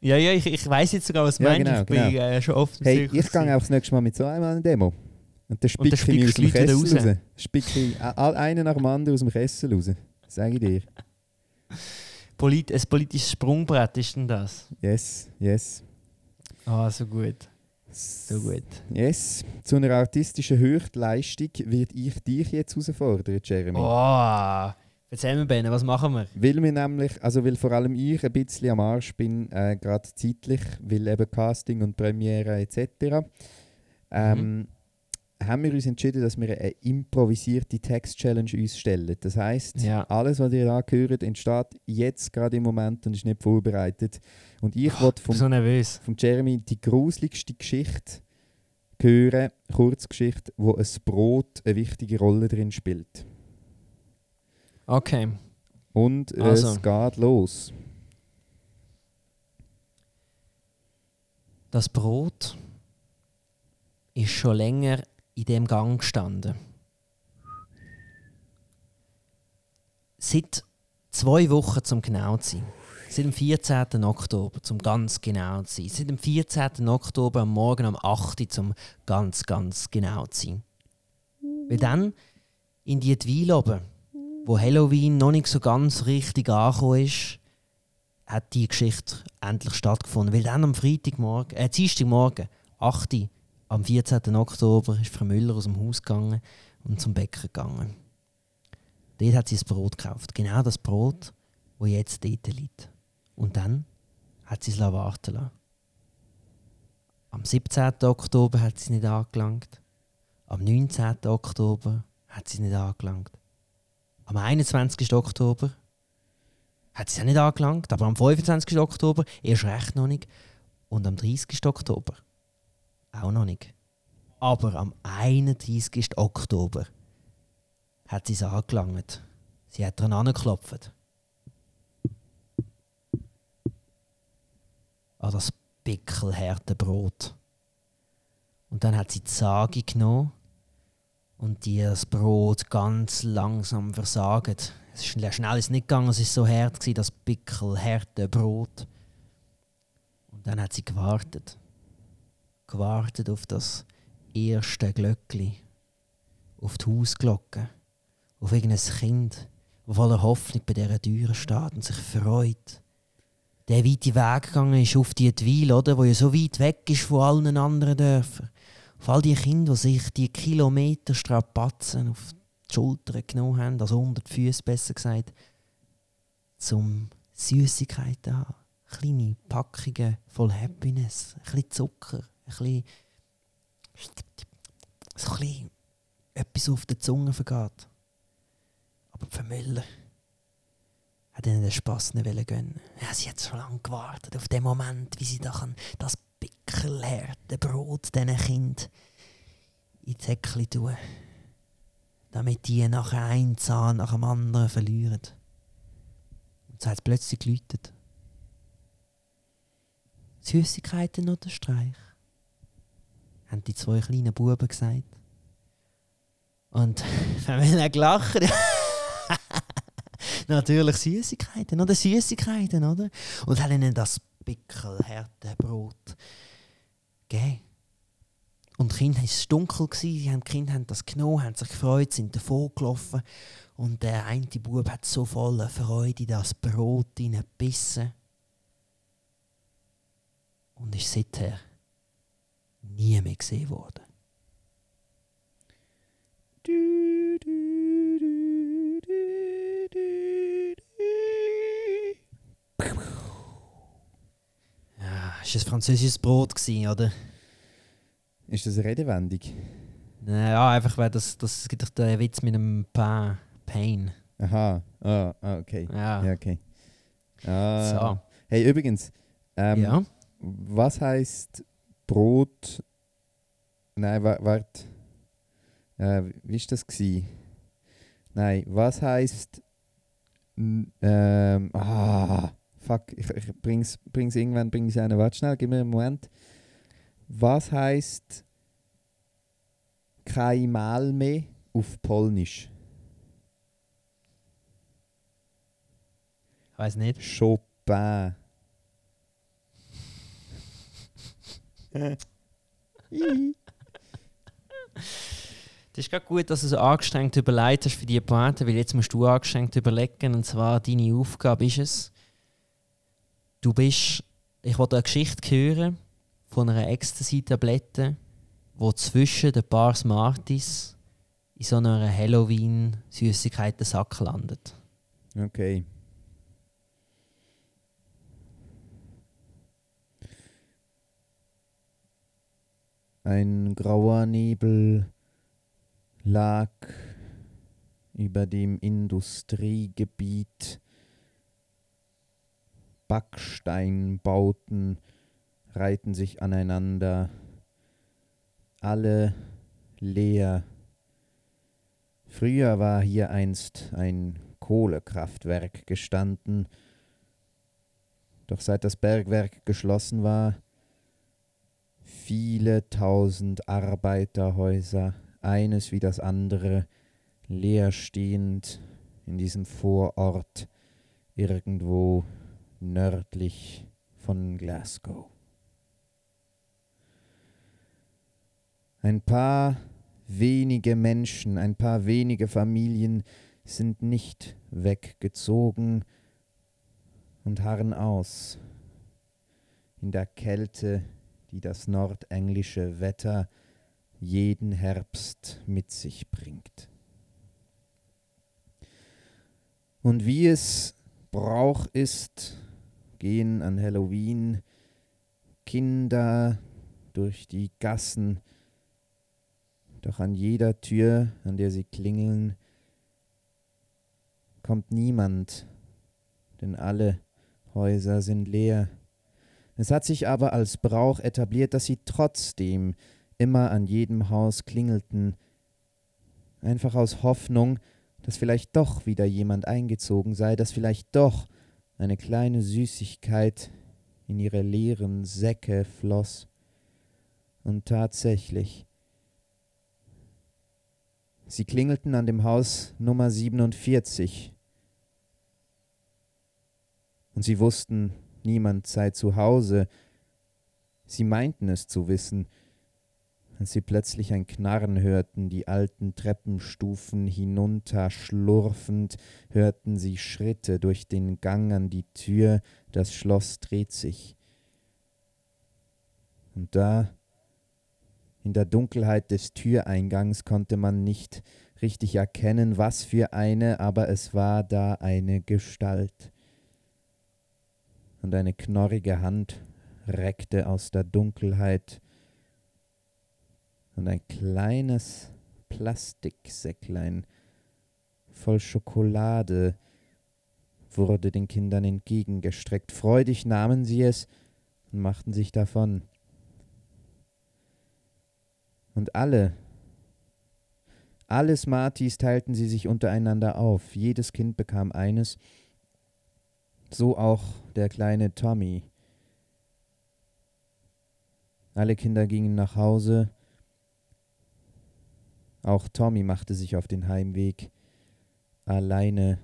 Ja, ja, ich, ich weiß jetzt sogar, was du Ja, meinst. genau, ich bin äh, schon oft Hey, ich gehe auch das nächste Mal mit so einem an eine Demo. Und dann spicke ich mich aus dem Kessel raus. raus. Spicke ich a- einen nach dem anderen aus dem Kessel raus. Sag ich dir. Polit ein politisches Sprungbrett ist denn das? Yes, yes. Ah, so gut. So gut. Yes. Zu einer artistischen Höchstleistung werde ich dich jetzt herausfordern, Jeremy. Oh, erzähl mir, Ben, was machen wir? Weil wir nämlich, also weil vor allem ich ein bisschen am Arsch bin, äh, gerade zeitlich, weil eben Casting und Premiere etc. Ähm, haben wir uns entschieden, dass wir eine improvisierte Text-Challenge uns stellen. Das heisst, Ja. alles, was ihr da hört, entsteht jetzt gerade im Moment und ist nicht vorbereitet. Und ich Ich wollte vom, so vom Jeremy die gruseligste Geschichte hören, Kurzgeschichte, wo ein Brot eine wichtige Rolle drin spielt. Okay. Und Also. es geht los. Das Brot ist schon länger in dem Gang gestanden. Seit zwei Wochen zum genau zu sein. Seit dem 14. Oktober, zum ganz genau zu sein. Seit dem 14. Oktober am Morgen um 8 Uhr, zum ganz, ganz genau zu sein. Weil dann in die oben, wo Halloween noch nicht so ganz richtig angekommen ist, hat die Geschichte endlich stattgefunden. Weil dann am Freitagmorgen, äh, Dienstagmorgen, 8 Uhr, am 14. Oktober, ist Frau Müller aus dem Haus gegangen und zum Bäcker gegangen. Dort hat sie das Brot gekauft. Genau das Brot, wo jetzt dort liegt. Und dann hat sie es warten lassen. Am 17. Oktober hat sie es nicht angelangt. Am 19. Oktober hat sie es nicht angelangt. Am 21. Oktober hat sie es auch nicht angelangt. Aber am 25. Oktober erst recht noch nicht. Und am 30. Oktober auch noch nicht. Aber am 31. Oktober hat sie es angelangt. Sie hat dran angeklopft. An das pickelharte Brot. Und dann hat sie die Sage genommen und die das Brot ganz langsam versagt. Es ist schnell ist nicht gegangen, es ist so hart das pickelharte Brot. Und dann hat sie gewartet. Gewartet auf das erste Glöckli. Auf die Hausglocke. Auf irgendein Kind, das voller Hoffnung bei dieser Tür steht und sich freut. Der weite Weg gegangen ist auf die Dwile, oder, wo ja so weit weg ist von allen anderen Dörfern. Auf all die Kinder, die sich die Kilometer Strapazen auf die Schultern genommen haben, also unter die Füße besser gesagt, zum Süßigkeiten haben. Kleine Packungen voll Happiness, ein bisschen Zucker, ein bisschen, so ein bisschen etwas auf der Zunge vergeht. Aber Frau Müller hat ihnen den Spass nicht gönnen. Ja, sie hat so lange gewartet auf den Moment, wie sie da kann, das pickelharte Brot diesen Kind ins Säckchen tun damit die nachher einen Zahn nach dem anderen verlieren. Und so hat es plötzlich geläutet. Süßigkeiten oder Streich? Haben die zwei kleinen Buben gesagt. Und (laughs) wir gelacht (laughs) Natürlich Süßigkeiten, oder? Süßigkeiten, oder? Und haben ihnen das pickelharte Brot gegeben. Und die Kinder war es dunkel, die Kinder haben das genommen, haben sich gefreut, sind davon gelaufen. Und der eine Bub hat so voller Freude das Brot hineingebissen. Und ist seither nie mehr gesehen worden. Ja, es war ein französisches Brot, gewesen, oder? Ist das eine Redewendung? Ja, einfach weil das, das gibt doch den Witz mit einem Pain. Pain. Aha, ah, ah, okay. Ja. Ja, okay. Ah. So. Hey, übrigens, ähm, ja. was heißt Brot? Nein, wa warte. Äh, wie war das? Gewesen? Nein, was heißt. Ähm, ah, fuck, ich, ich bring's, bring's irgendwann, bring's einen. Warte schnell, gib mir einen Moment. Was heißt kein Mal mehr auf Polnisch? Weiß nicht. Chopin. (laughs) Das ist gerade gut, dass du so angestrengt überlegt hast für die Pointe, weil jetzt musst du angestrengt überlegen. Und zwar deine Aufgabe ist es, du bist, ich wollte eine Geschichte hören von einer Ecstasy-Tablette, wo zwischen den paar Smarties in so einer Halloween-Süßigkeiten-Sack landet. Okay. Ein grauer Nebel lag über dem Industriegebiet. Backsteinbauten reihten sich aneinander, alle leer. Früher war hier einst ein Kohlekraftwerk gestanden, doch seit das Bergwerk geschlossen war, viele tausend Arbeiterhäuser, eines wie das andere, leer stehend in diesem Vorort irgendwo nördlich von Glasgow. Ein paar wenige Menschen, ein paar wenige Familien sind nicht weggezogen und harren aus in der Kälte, die das nordenglische Wetter jeden Herbst mit sich bringt. Und wie es Brauch ist, gehen an Halloween Kinder durch die Gassen, doch an jeder Tür, an der sie klingeln, kommt niemand, denn alle Häuser sind leer. Es hat sich aber als Brauch etabliert, dass sie trotzdem immer an jedem Haus klingelten, einfach aus Hoffnung, dass vielleicht doch wieder jemand eingezogen sei, dass vielleicht doch eine kleine Süßigkeit in ihre leeren Säcke floss. Und tatsächlich, sie klingelten an dem Haus Nummer 47. Und sie wussten, niemand sei zu Hause. Sie meinten es zu wissen, als sie plötzlich ein Knarren hörten, die alten Treppenstufen hinunter schlurfend, hörten sie Schritte durch den Gang an die Tür, das Schloss dreht sich. Und da, in der Dunkelheit des Türeingangs, konnte man nicht richtig erkennen, was für eine, aber es war da eine Gestalt. Und eine knorrige Hand reckte aus der Dunkelheit und ein kleines Plastiksäcklein voll Schokolade wurde den Kindern entgegengestreckt. Freudig nahmen sie es und machten sich davon. Und alle, alle Smarties teilten sie sich untereinander auf. Jedes Kind bekam eines, so auch der kleine Tommy. Alle Kinder gingen nach Hause, auch Tommy machte sich auf den Heimweg alleine.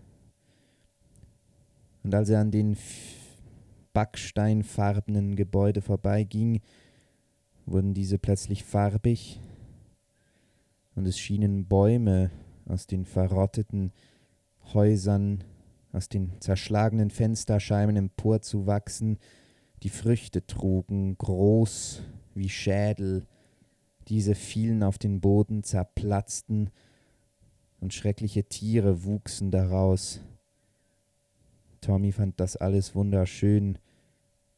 Und als er an den backsteinfarbenen Gebäude vorbeiging, wurden diese plötzlich farbig und es schienen Bäume aus den verrotteten Häusern, aus den zerschlagenen Fensterscheiben emporzuwachsen, die Früchte trugen, groß wie Schädel, diese fielen auf den Boden, zerplatzten, und schreckliche Tiere wuchsen daraus. Tommy fand das alles wunderschön,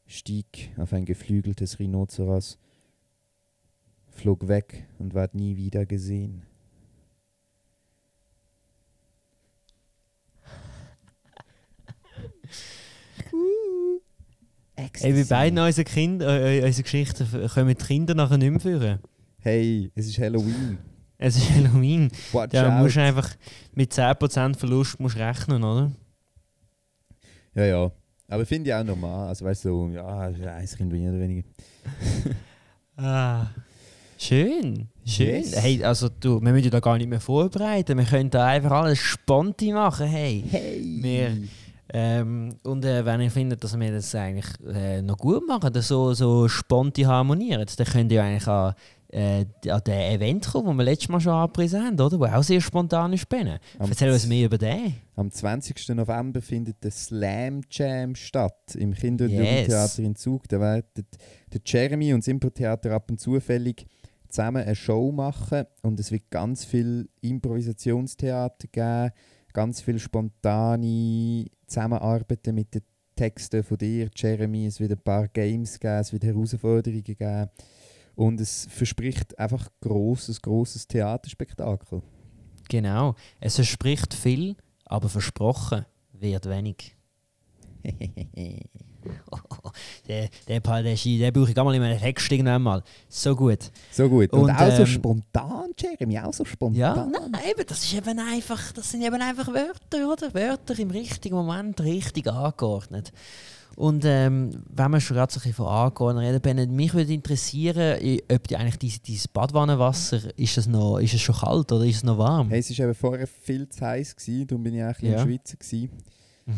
stieg auf ein geflügeltes Rhinoceros, flog weg und ward nie wieder gesehen. Ey, bei beiden unseren Kindern, äh, unsere Geschichten f- können die Kinder nachher nicht mehr führen. Hey, es ist Halloween. Es ist Halloween. Watch Da out. musst einfach mit 10% Verlust musst rechnen, oder? Ja, ja. Aber finde ich auch normal. Also weißt du, so, ja, ein Kind mehr oder weniger. (laughs) Ah. Schön, schön. Yes. Hey, also du, wir müssen da gar nicht mehr vorbereiten. Wir können da einfach alles spontan machen. Hey. Hey! Wir- Ähm, und äh, wenn ihr findet, dass wir das eigentlich äh, noch gut machen, so, so spontan harmonieren, dann könnt ihr eigentlich an, äh, an den Event kommen, den wir letztes Mal schon angepriesen haben, oder? Wo auch sehr spontan ist. Erzähl uns mehr über den. Am 20. November findet der Slam Jam statt im Kinder- und Yes. Jugendtheater in Zug. Da werden der Jeremy und das Impro-Theater ab und zufällig zusammen eine Show machen und es wird ganz viel Improvisationstheater geben, ganz viel spontane Zusammenarbeiten mit den Texten von dir, Jeremy. Es wird ein paar Games geben, es wird Herausforderungen geben und es verspricht einfach grosses, grosses Theaterspektakel. Genau. Es verspricht viel, aber versprochen wird wenig. (laughs) (laughs) der, der, der, Ski, den brauche ich mal in meinen Text irgendwann mal. So gut. So gut. Und, Und, auch so ähm, spontan, Jeremy, auch so spontan. Ja, nein, eben, das, ist eben einfach, das sind eben einfach Wörter, oder? Wörter im richtigen Moment richtig angeordnet. Und ähm, wenn wir schon gerade so ein bisschen von Angehen reden, Bennett, mich würde interessieren, ob die eigentlich dieses, dieses Badwannenwasser, ist es, noch, ist es schon kalt oder ist es noch warm? Hey, es war eben vorher viel zu heiß, gewesen, darum bin ich eigentlich Ja. in der Schweiz. Gewesen.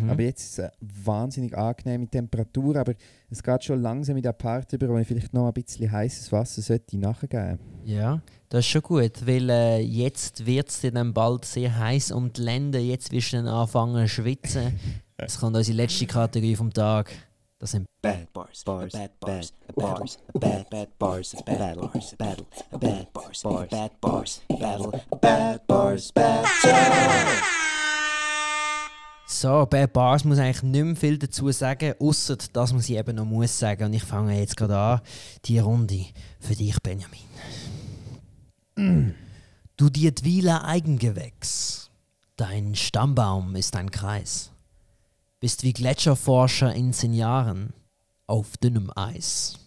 Mhm. Aber jetzt ist es eine wahnsinnig angenehme Temperatur, aber es geht schon langsam in der Part über, wo ich vielleicht noch ein bisschen heißes Wasser sollte nachgeben. Ja, das ist schon gut, weil äh, jetzt wird es dann bald sehr heiß um die Länder. Jetzt wirst du dann anfangen zu schwitzen. Das kommt unsere letzte Kategorie vom Tag. Das sind bad bars, bars, bad bars, bars, bad bad bars, bad bars, battle, bad bars, bad bars, battle, bad bars, bad so, bei Bars muss eigentlich nicht mehr viel dazu sagen, außer dass man sie eben noch muss sagen. Und ich fange jetzt gerade an, die Runde für dich, Benjamin. (clears throat) Du Dietwiler Eigengewächs, dein Stammbaum ist ein Kreis. Bist wie Gletscherforscher in zehn Jahren auf dünnem Eis.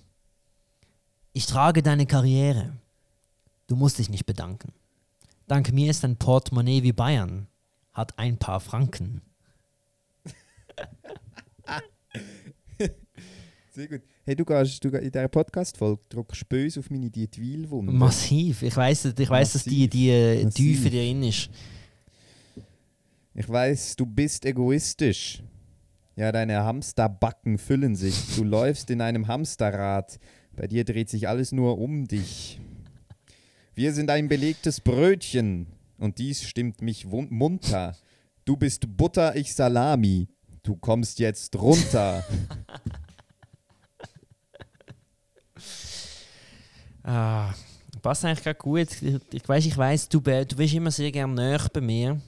Ich trage deine Karriere. Du musst dich nicht bedanken. Dank mir ist dein Portemonnaie wie Bayern, hat ein paar Franken. Sehr gut. Hey, du gehst du, in dieser Podcast-Folge drückst böse auf meine Dietwil-Wunde. Massiv. Ich weiß, ich weiß, dass die, die äh. Tiefe drin ist. Ich weiß, du bist egoistisch. Ja, deine Hamsterbacken füllen sich. Du (laughs) läufst in einem Hamsterrad. Bei dir dreht sich alles nur um dich. Wir sind ein belegtes Brötchen. Und dies stimmt mich munter. Du bist Butter, ich Salami. Du kommst jetzt runter. (laughs) Ah, passt eigentlich gerade gut. Ich, weiß, ich weiß, du, du bist immer sehr gerne näher bei mir,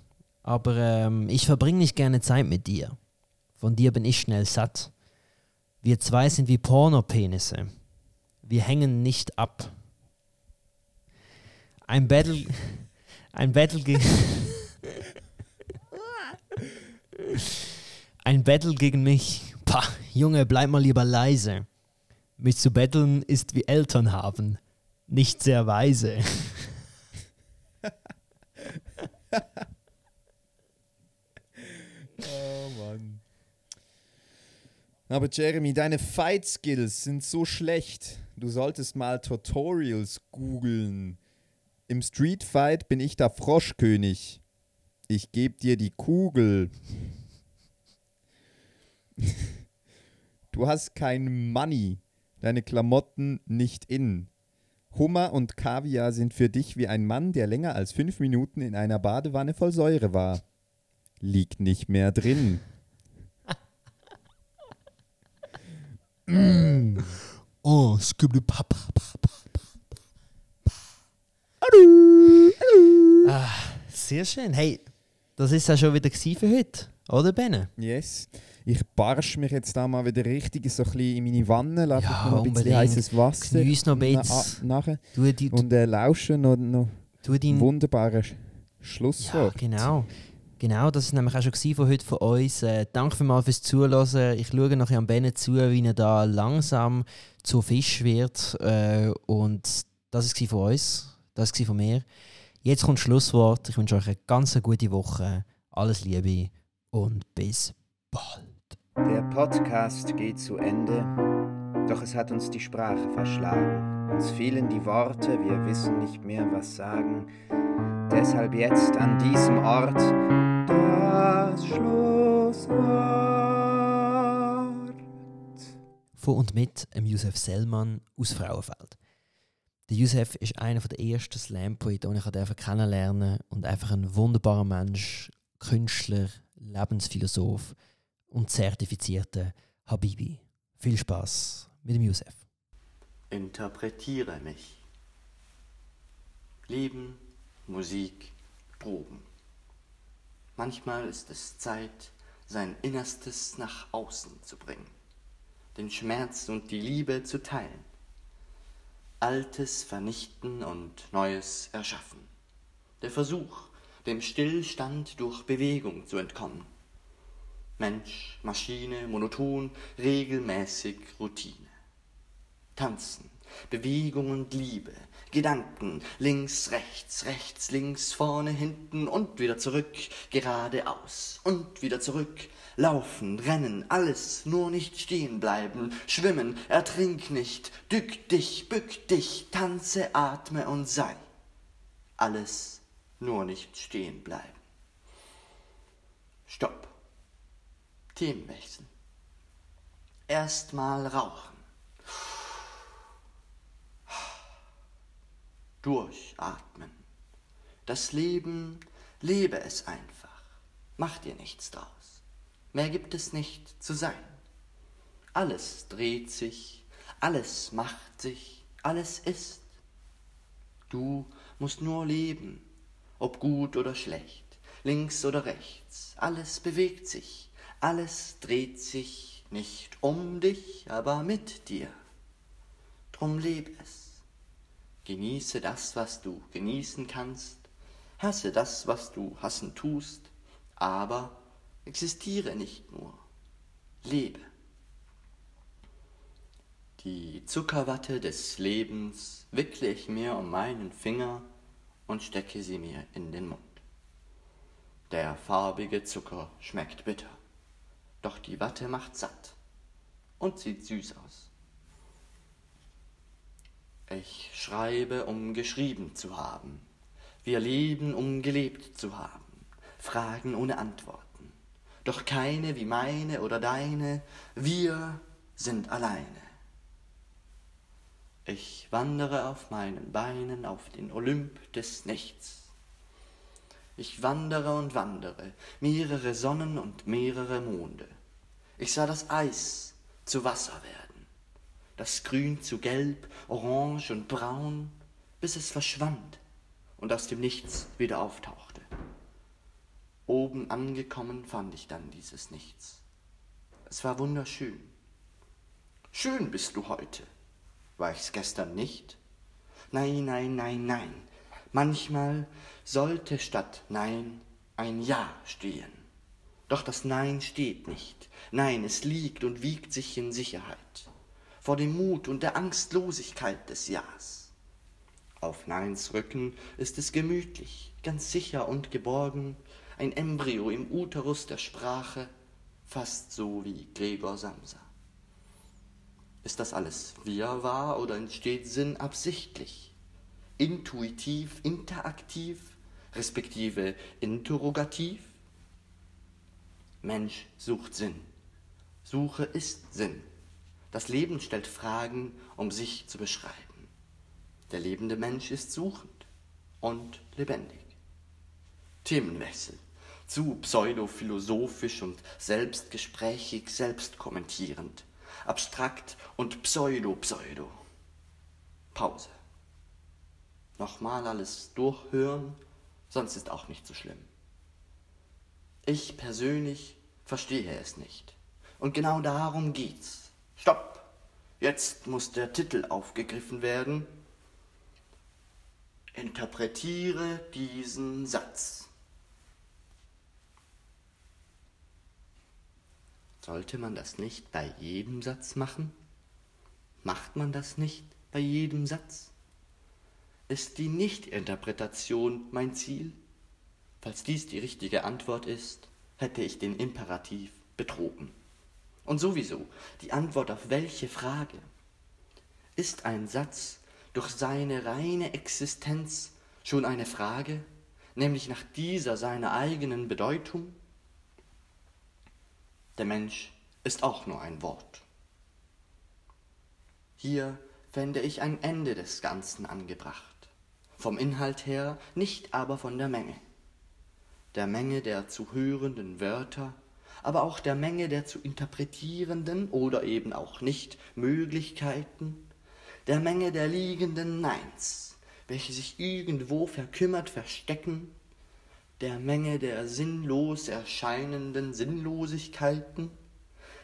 aber ähm, ich verbringe nicht gerne Zeit mit dir. Von dir bin ich schnell satt. Wir zwei sind wie Pornopenisse. Wir hängen nicht ab. Ein Battle, (laughs) ein Battle gegen (laughs) ein Battle gegen mich. Pah, Junge, bleib mal lieber leise. Mich zu betteln ist wie Eltern haben. Nicht sehr weise. (laughs) Oh Mann. Aber Jeremy, deine Fight Skills sind so schlecht. Du solltest mal Tutorials googeln. Im Street Fight bin ich der Froschkönig. Ich geb dir die Kugel. (laughs) Du hast kein Money. Deine Klamotten nicht in. Hummer und Kaviar sind für dich wie ein Mann, der länger als fünf Minuten in einer Badewanne voll Säure war. Liegt nicht mehr drin. (laughs) Oh, skibble papa. Ah, sehr schön. Hey, das ist ja schon wieder für heute, oder Benne? Yes. Ich barsch mich jetzt da mal wieder richtig so ein bisschen in meine Wanne, lasse Ja, noch ein bisschen unbedingt. heißes Wasser Geniess noch ein bisschen. a- nachher Du, die, du, und äh, lausche noch, noch dein, wunderbare Sch- Ja, Schlusswort. genau. Genau, das ist nämlich auch schon von heute von uns. Äh, danke vielmals fürs Zuhören. Ich schaue nachher am Bennett zu, wie er da langsam zu Fisch wird. Äh, und das war von uns. Das war von mir. Jetzt kommt das Schlusswort. Ich wünsche euch eine ganz gute Woche. Alles Liebe und bis bald. Der Podcast geht zu Ende, doch es hat uns die Sprache verschlagen. Uns fehlen die Worte, wir wissen nicht mehr, was sagen. Deshalb jetzt an diesem Ort das Schlusswort. Von und mit Josef Sellmann aus Frauenfeld. Der Josef ist einer der ersten Slam-Poeten, den ich kennenlernen und einfach ein wunderbarer Mensch, Künstler, Lebensphilosoph und zertifizierter Habibi. Viel Spaß mit dem Josef. Interpretiere mich. Leben, Musik, Drogen. Manchmal ist es Zeit, sein Innerstes nach außen zu bringen, den Schmerz und die Liebe zu teilen, Altes vernichten und Neues erschaffen. Der Versuch, dem Stillstand durch Bewegung zu entkommen. Mensch, Maschine, monoton, regelmäßig Routine. Tanzen, Bewegung und Liebe, Gedanken, links, rechts, rechts, links, vorne, hinten und wieder zurück, geradeaus und wieder zurück, laufen, rennen, alles, nur nicht stehen bleiben, schwimmen, ertrink nicht, dück dich, bück dich, tanze, atme und sei. Alles, nur nicht stehen bleiben. Stopp. Themenwechsel. Erstmal rauchen. Durchatmen. Das Leben, lebe es einfach. Mach dir nichts draus. Mehr gibt es nicht zu sein. Alles dreht sich, alles macht sich, alles ist. Du musst nur leben, ob gut oder schlecht, links oder rechts, alles bewegt sich, alles dreht sich nicht um dich, aber mit dir. Drum leb es. Genieße das, was du genießen kannst, hasse das, was du hassen tust, aber existiere nicht nur, lebe. Die Zuckerwatte des Lebens wickle ich mir um meinen Finger und stecke sie mir in den Mund. Der farbige Zucker schmeckt bitter, doch die Watte macht satt und sieht süß aus. Ich schreibe, um geschrieben zu haben. Wir leben, um gelebt zu haben. Fragen ohne Antworten. Doch keine wie meine oder deine. Wir sind alleine. Ich wandere auf meinen Beinen auf den Olymp des Nichts. Ich wandere und wandere, mehrere Sonnen und mehrere Monde. Ich sah das Eis zu Wasser werden, das Grün zu Gelb, Orange und Braun, bis es verschwand und aus dem Nichts wieder auftauchte. Oben angekommen fand ich dann dieses Nichts. Es war wunderschön. Schön bist du heute. War ich's gestern nicht? Nein, nein, nein, nein. Manchmal sollte statt Nein ein Ja stehen. Doch das Nein steht nicht. Nein, es liegt und wiegt sich in Sicherheit. Vor dem Mut und der Angstlosigkeit des Ja's. Auf Neins Rücken ist es gemütlich, ganz sicher und geborgen, ein Embryo im Uterus der Sprache, fast so wie Gregor Samsa. Ist das alles Wirrwarr oder entsteht Sinn absichtlich, intuitiv, interaktiv, respektive interrogativ? Mensch sucht Sinn. Suche ist Sinn. Das Leben stellt Fragen, um sich zu beschreiben. Der lebende Mensch ist suchend und lebendig. Themenwechsel zu pseudophilosophisch und selbstgesprächig, selbstkommentierend abstrakt und pseudo-pseudo. Pause. Nochmal alles durchhören, sonst ist auch nicht so schlimm. Ich persönlich verstehe es nicht. Und genau darum geht's. Stopp! Jetzt muss der Titel aufgegriffen werden. Interpretiere diesen Satz. Sollte man das nicht bei jedem Satz machen? Macht man das nicht bei jedem Satz? Ist die Nichtinterpretation mein Ziel? Falls dies die richtige Antwort ist, hätte ich den Imperativ betrogen. Und sowieso, die Antwort auf welche Frage? Ist ein Satz durch seine reine Existenz schon eine Frage, nämlich nach dieser seiner eigenen Bedeutung? Der Mensch ist auch nur ein Wort. Hier fände ich ein Ende des Ganzen angebracht. Vom Inhalt her, nicht aber von der Menge. Der Menge der zu hörenden Wörter, aber auch der Menge der zu interpretierenden oder eben auch nicht Möglichkeiten, der Menge der liegenden Neins, welche sich irgendwo verkümmert verstecken der Menge der sinnlos erscheinenden Sinnlosigkeiten,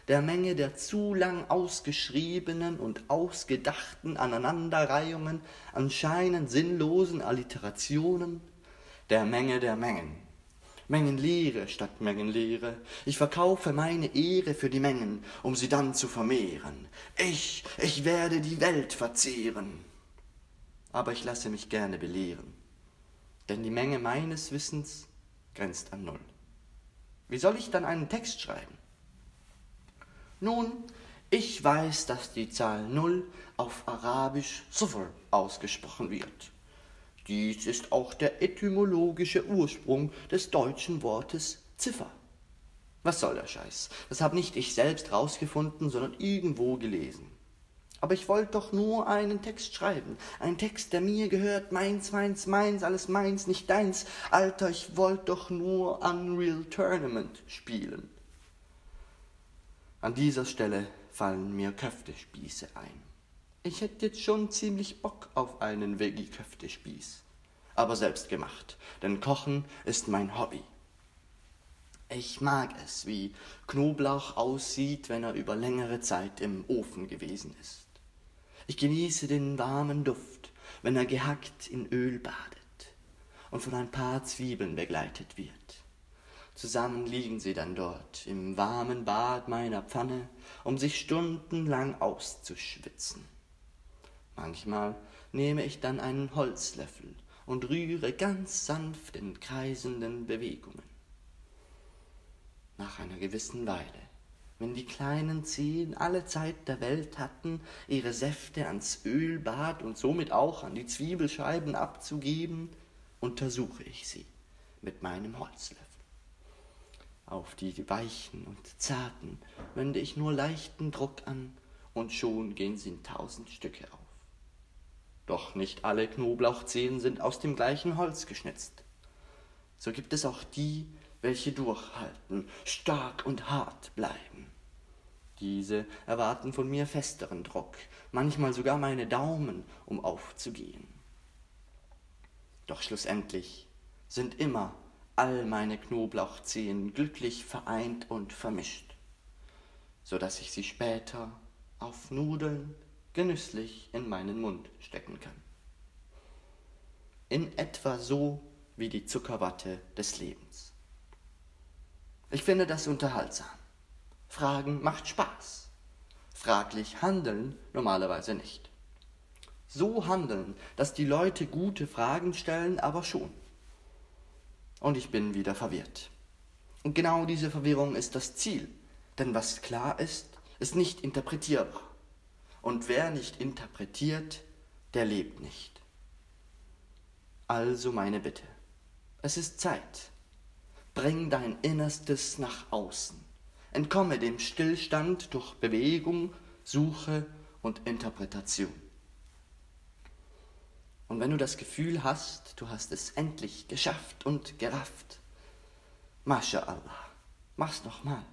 der Menge der zu lang ausgeschriebenen und ausgedachten Aneinanderreihungen anscheinend sinnlosen Alliterationen, der Menge der Mengen, Mengenlehre statt Mengenlehre. Ich verkaufe meine Ehre für die Mengen, um sie dann zu vermehren. Ich, ich werde die Welt verzehren. Aber ich lasse mich gerne belehren, denn die Menge meines Wissens grenzt an Null. Wie soll ich dann einen Text schreiben? Nun, ich weiß, dass die Zahl Null auf Arabisch Sufr ausgesprochen wird. Dies ist auch der etymologische Ursprung des deutschen Wortes Ziffer. Was soll der Scheiß? Das hab nicht ich selbst rausgefunden, sondern irgendwo gelesen. Aber ich wollte doch nur einen Text schreiben. Einen Text, der mir gehört. Meins, meins, meins, alles meins, nicht deins. Alter, ich wollte doch nur Unreal Tournament spielen. An dieser Stelle fallen mir Köftespieße ein. Ich hätte jetzt schon ziemlich Bock auf einen Veggie-Köftespieß. Aber selbst gemacht, denn Kochen ist mein Hobby. Ich mag es, wie Knoblauch aussieht, wenn er über längere Zeit im Ofen gewesen ist. Ich genieße den warmen Duft, wenn er gehackt in Öl badet und von ein paar Zwiebeln begleitet wird. Zusammen liegen sie dann dort im warmen Bad meiner Pfanne, um sich stundenlang auszuschwitzen. Manchmal nehme ich dann einen Holzlöffel und rühre ganz sanft in kreisenden Bewegungen. Nach einer gewissen Weile, wenn die kleinen Zehen alle Zeit der Welt hatten, ihre Säfte ans Ölbad und somit auch an die Zwiebelscheiben abzugeben, untersuche ich sie mit meinem Holzlöffel. Auf die weichen und zarten wende ich nur leichten Druck an, und schon gehen sie in tausend Stücke auf. Doch nicht alle Knoblauchzehen sind aus dem gleichen Holz geschnitzt. So gibt es auch die, welche durchhalten, stark und hart bleiben. Diese erwarten von mir festeren Druck, manchmal sogar meine Daumen, um aufzugehen. Doch schlussendlich sind immer all meine Knoblauchzehen glücklich vereint und vermischt, so dass ich sie später auf Nudeln genüsslich in meinen Mund stecken kann. In etwa so wie die Zuckerwatte des Lebens. Ich finde das unterhaltsam. Fragen macht Spaß. Fraglich handeln normalerweise nicht. So handeln, dass die Leute gute Fragen stellen, aber schon. Und ich bin wieder verwirrt. Und genau diese Verwirrung ist das Ziel, denn was klar ist, ist nicht interpretierbar. Und wer nicht interpretiert, der lebt nicht. Also meine Bitte. Es ist Zeit. Bring dein Innerstes nach außen. Entkomme dem Stillstand durch Bewegung, Suche und Interpretation. Und wenn du das Gefühl hast, du hast es endlich geschafft und gerafft, Mascha Allah, mach's nochmal.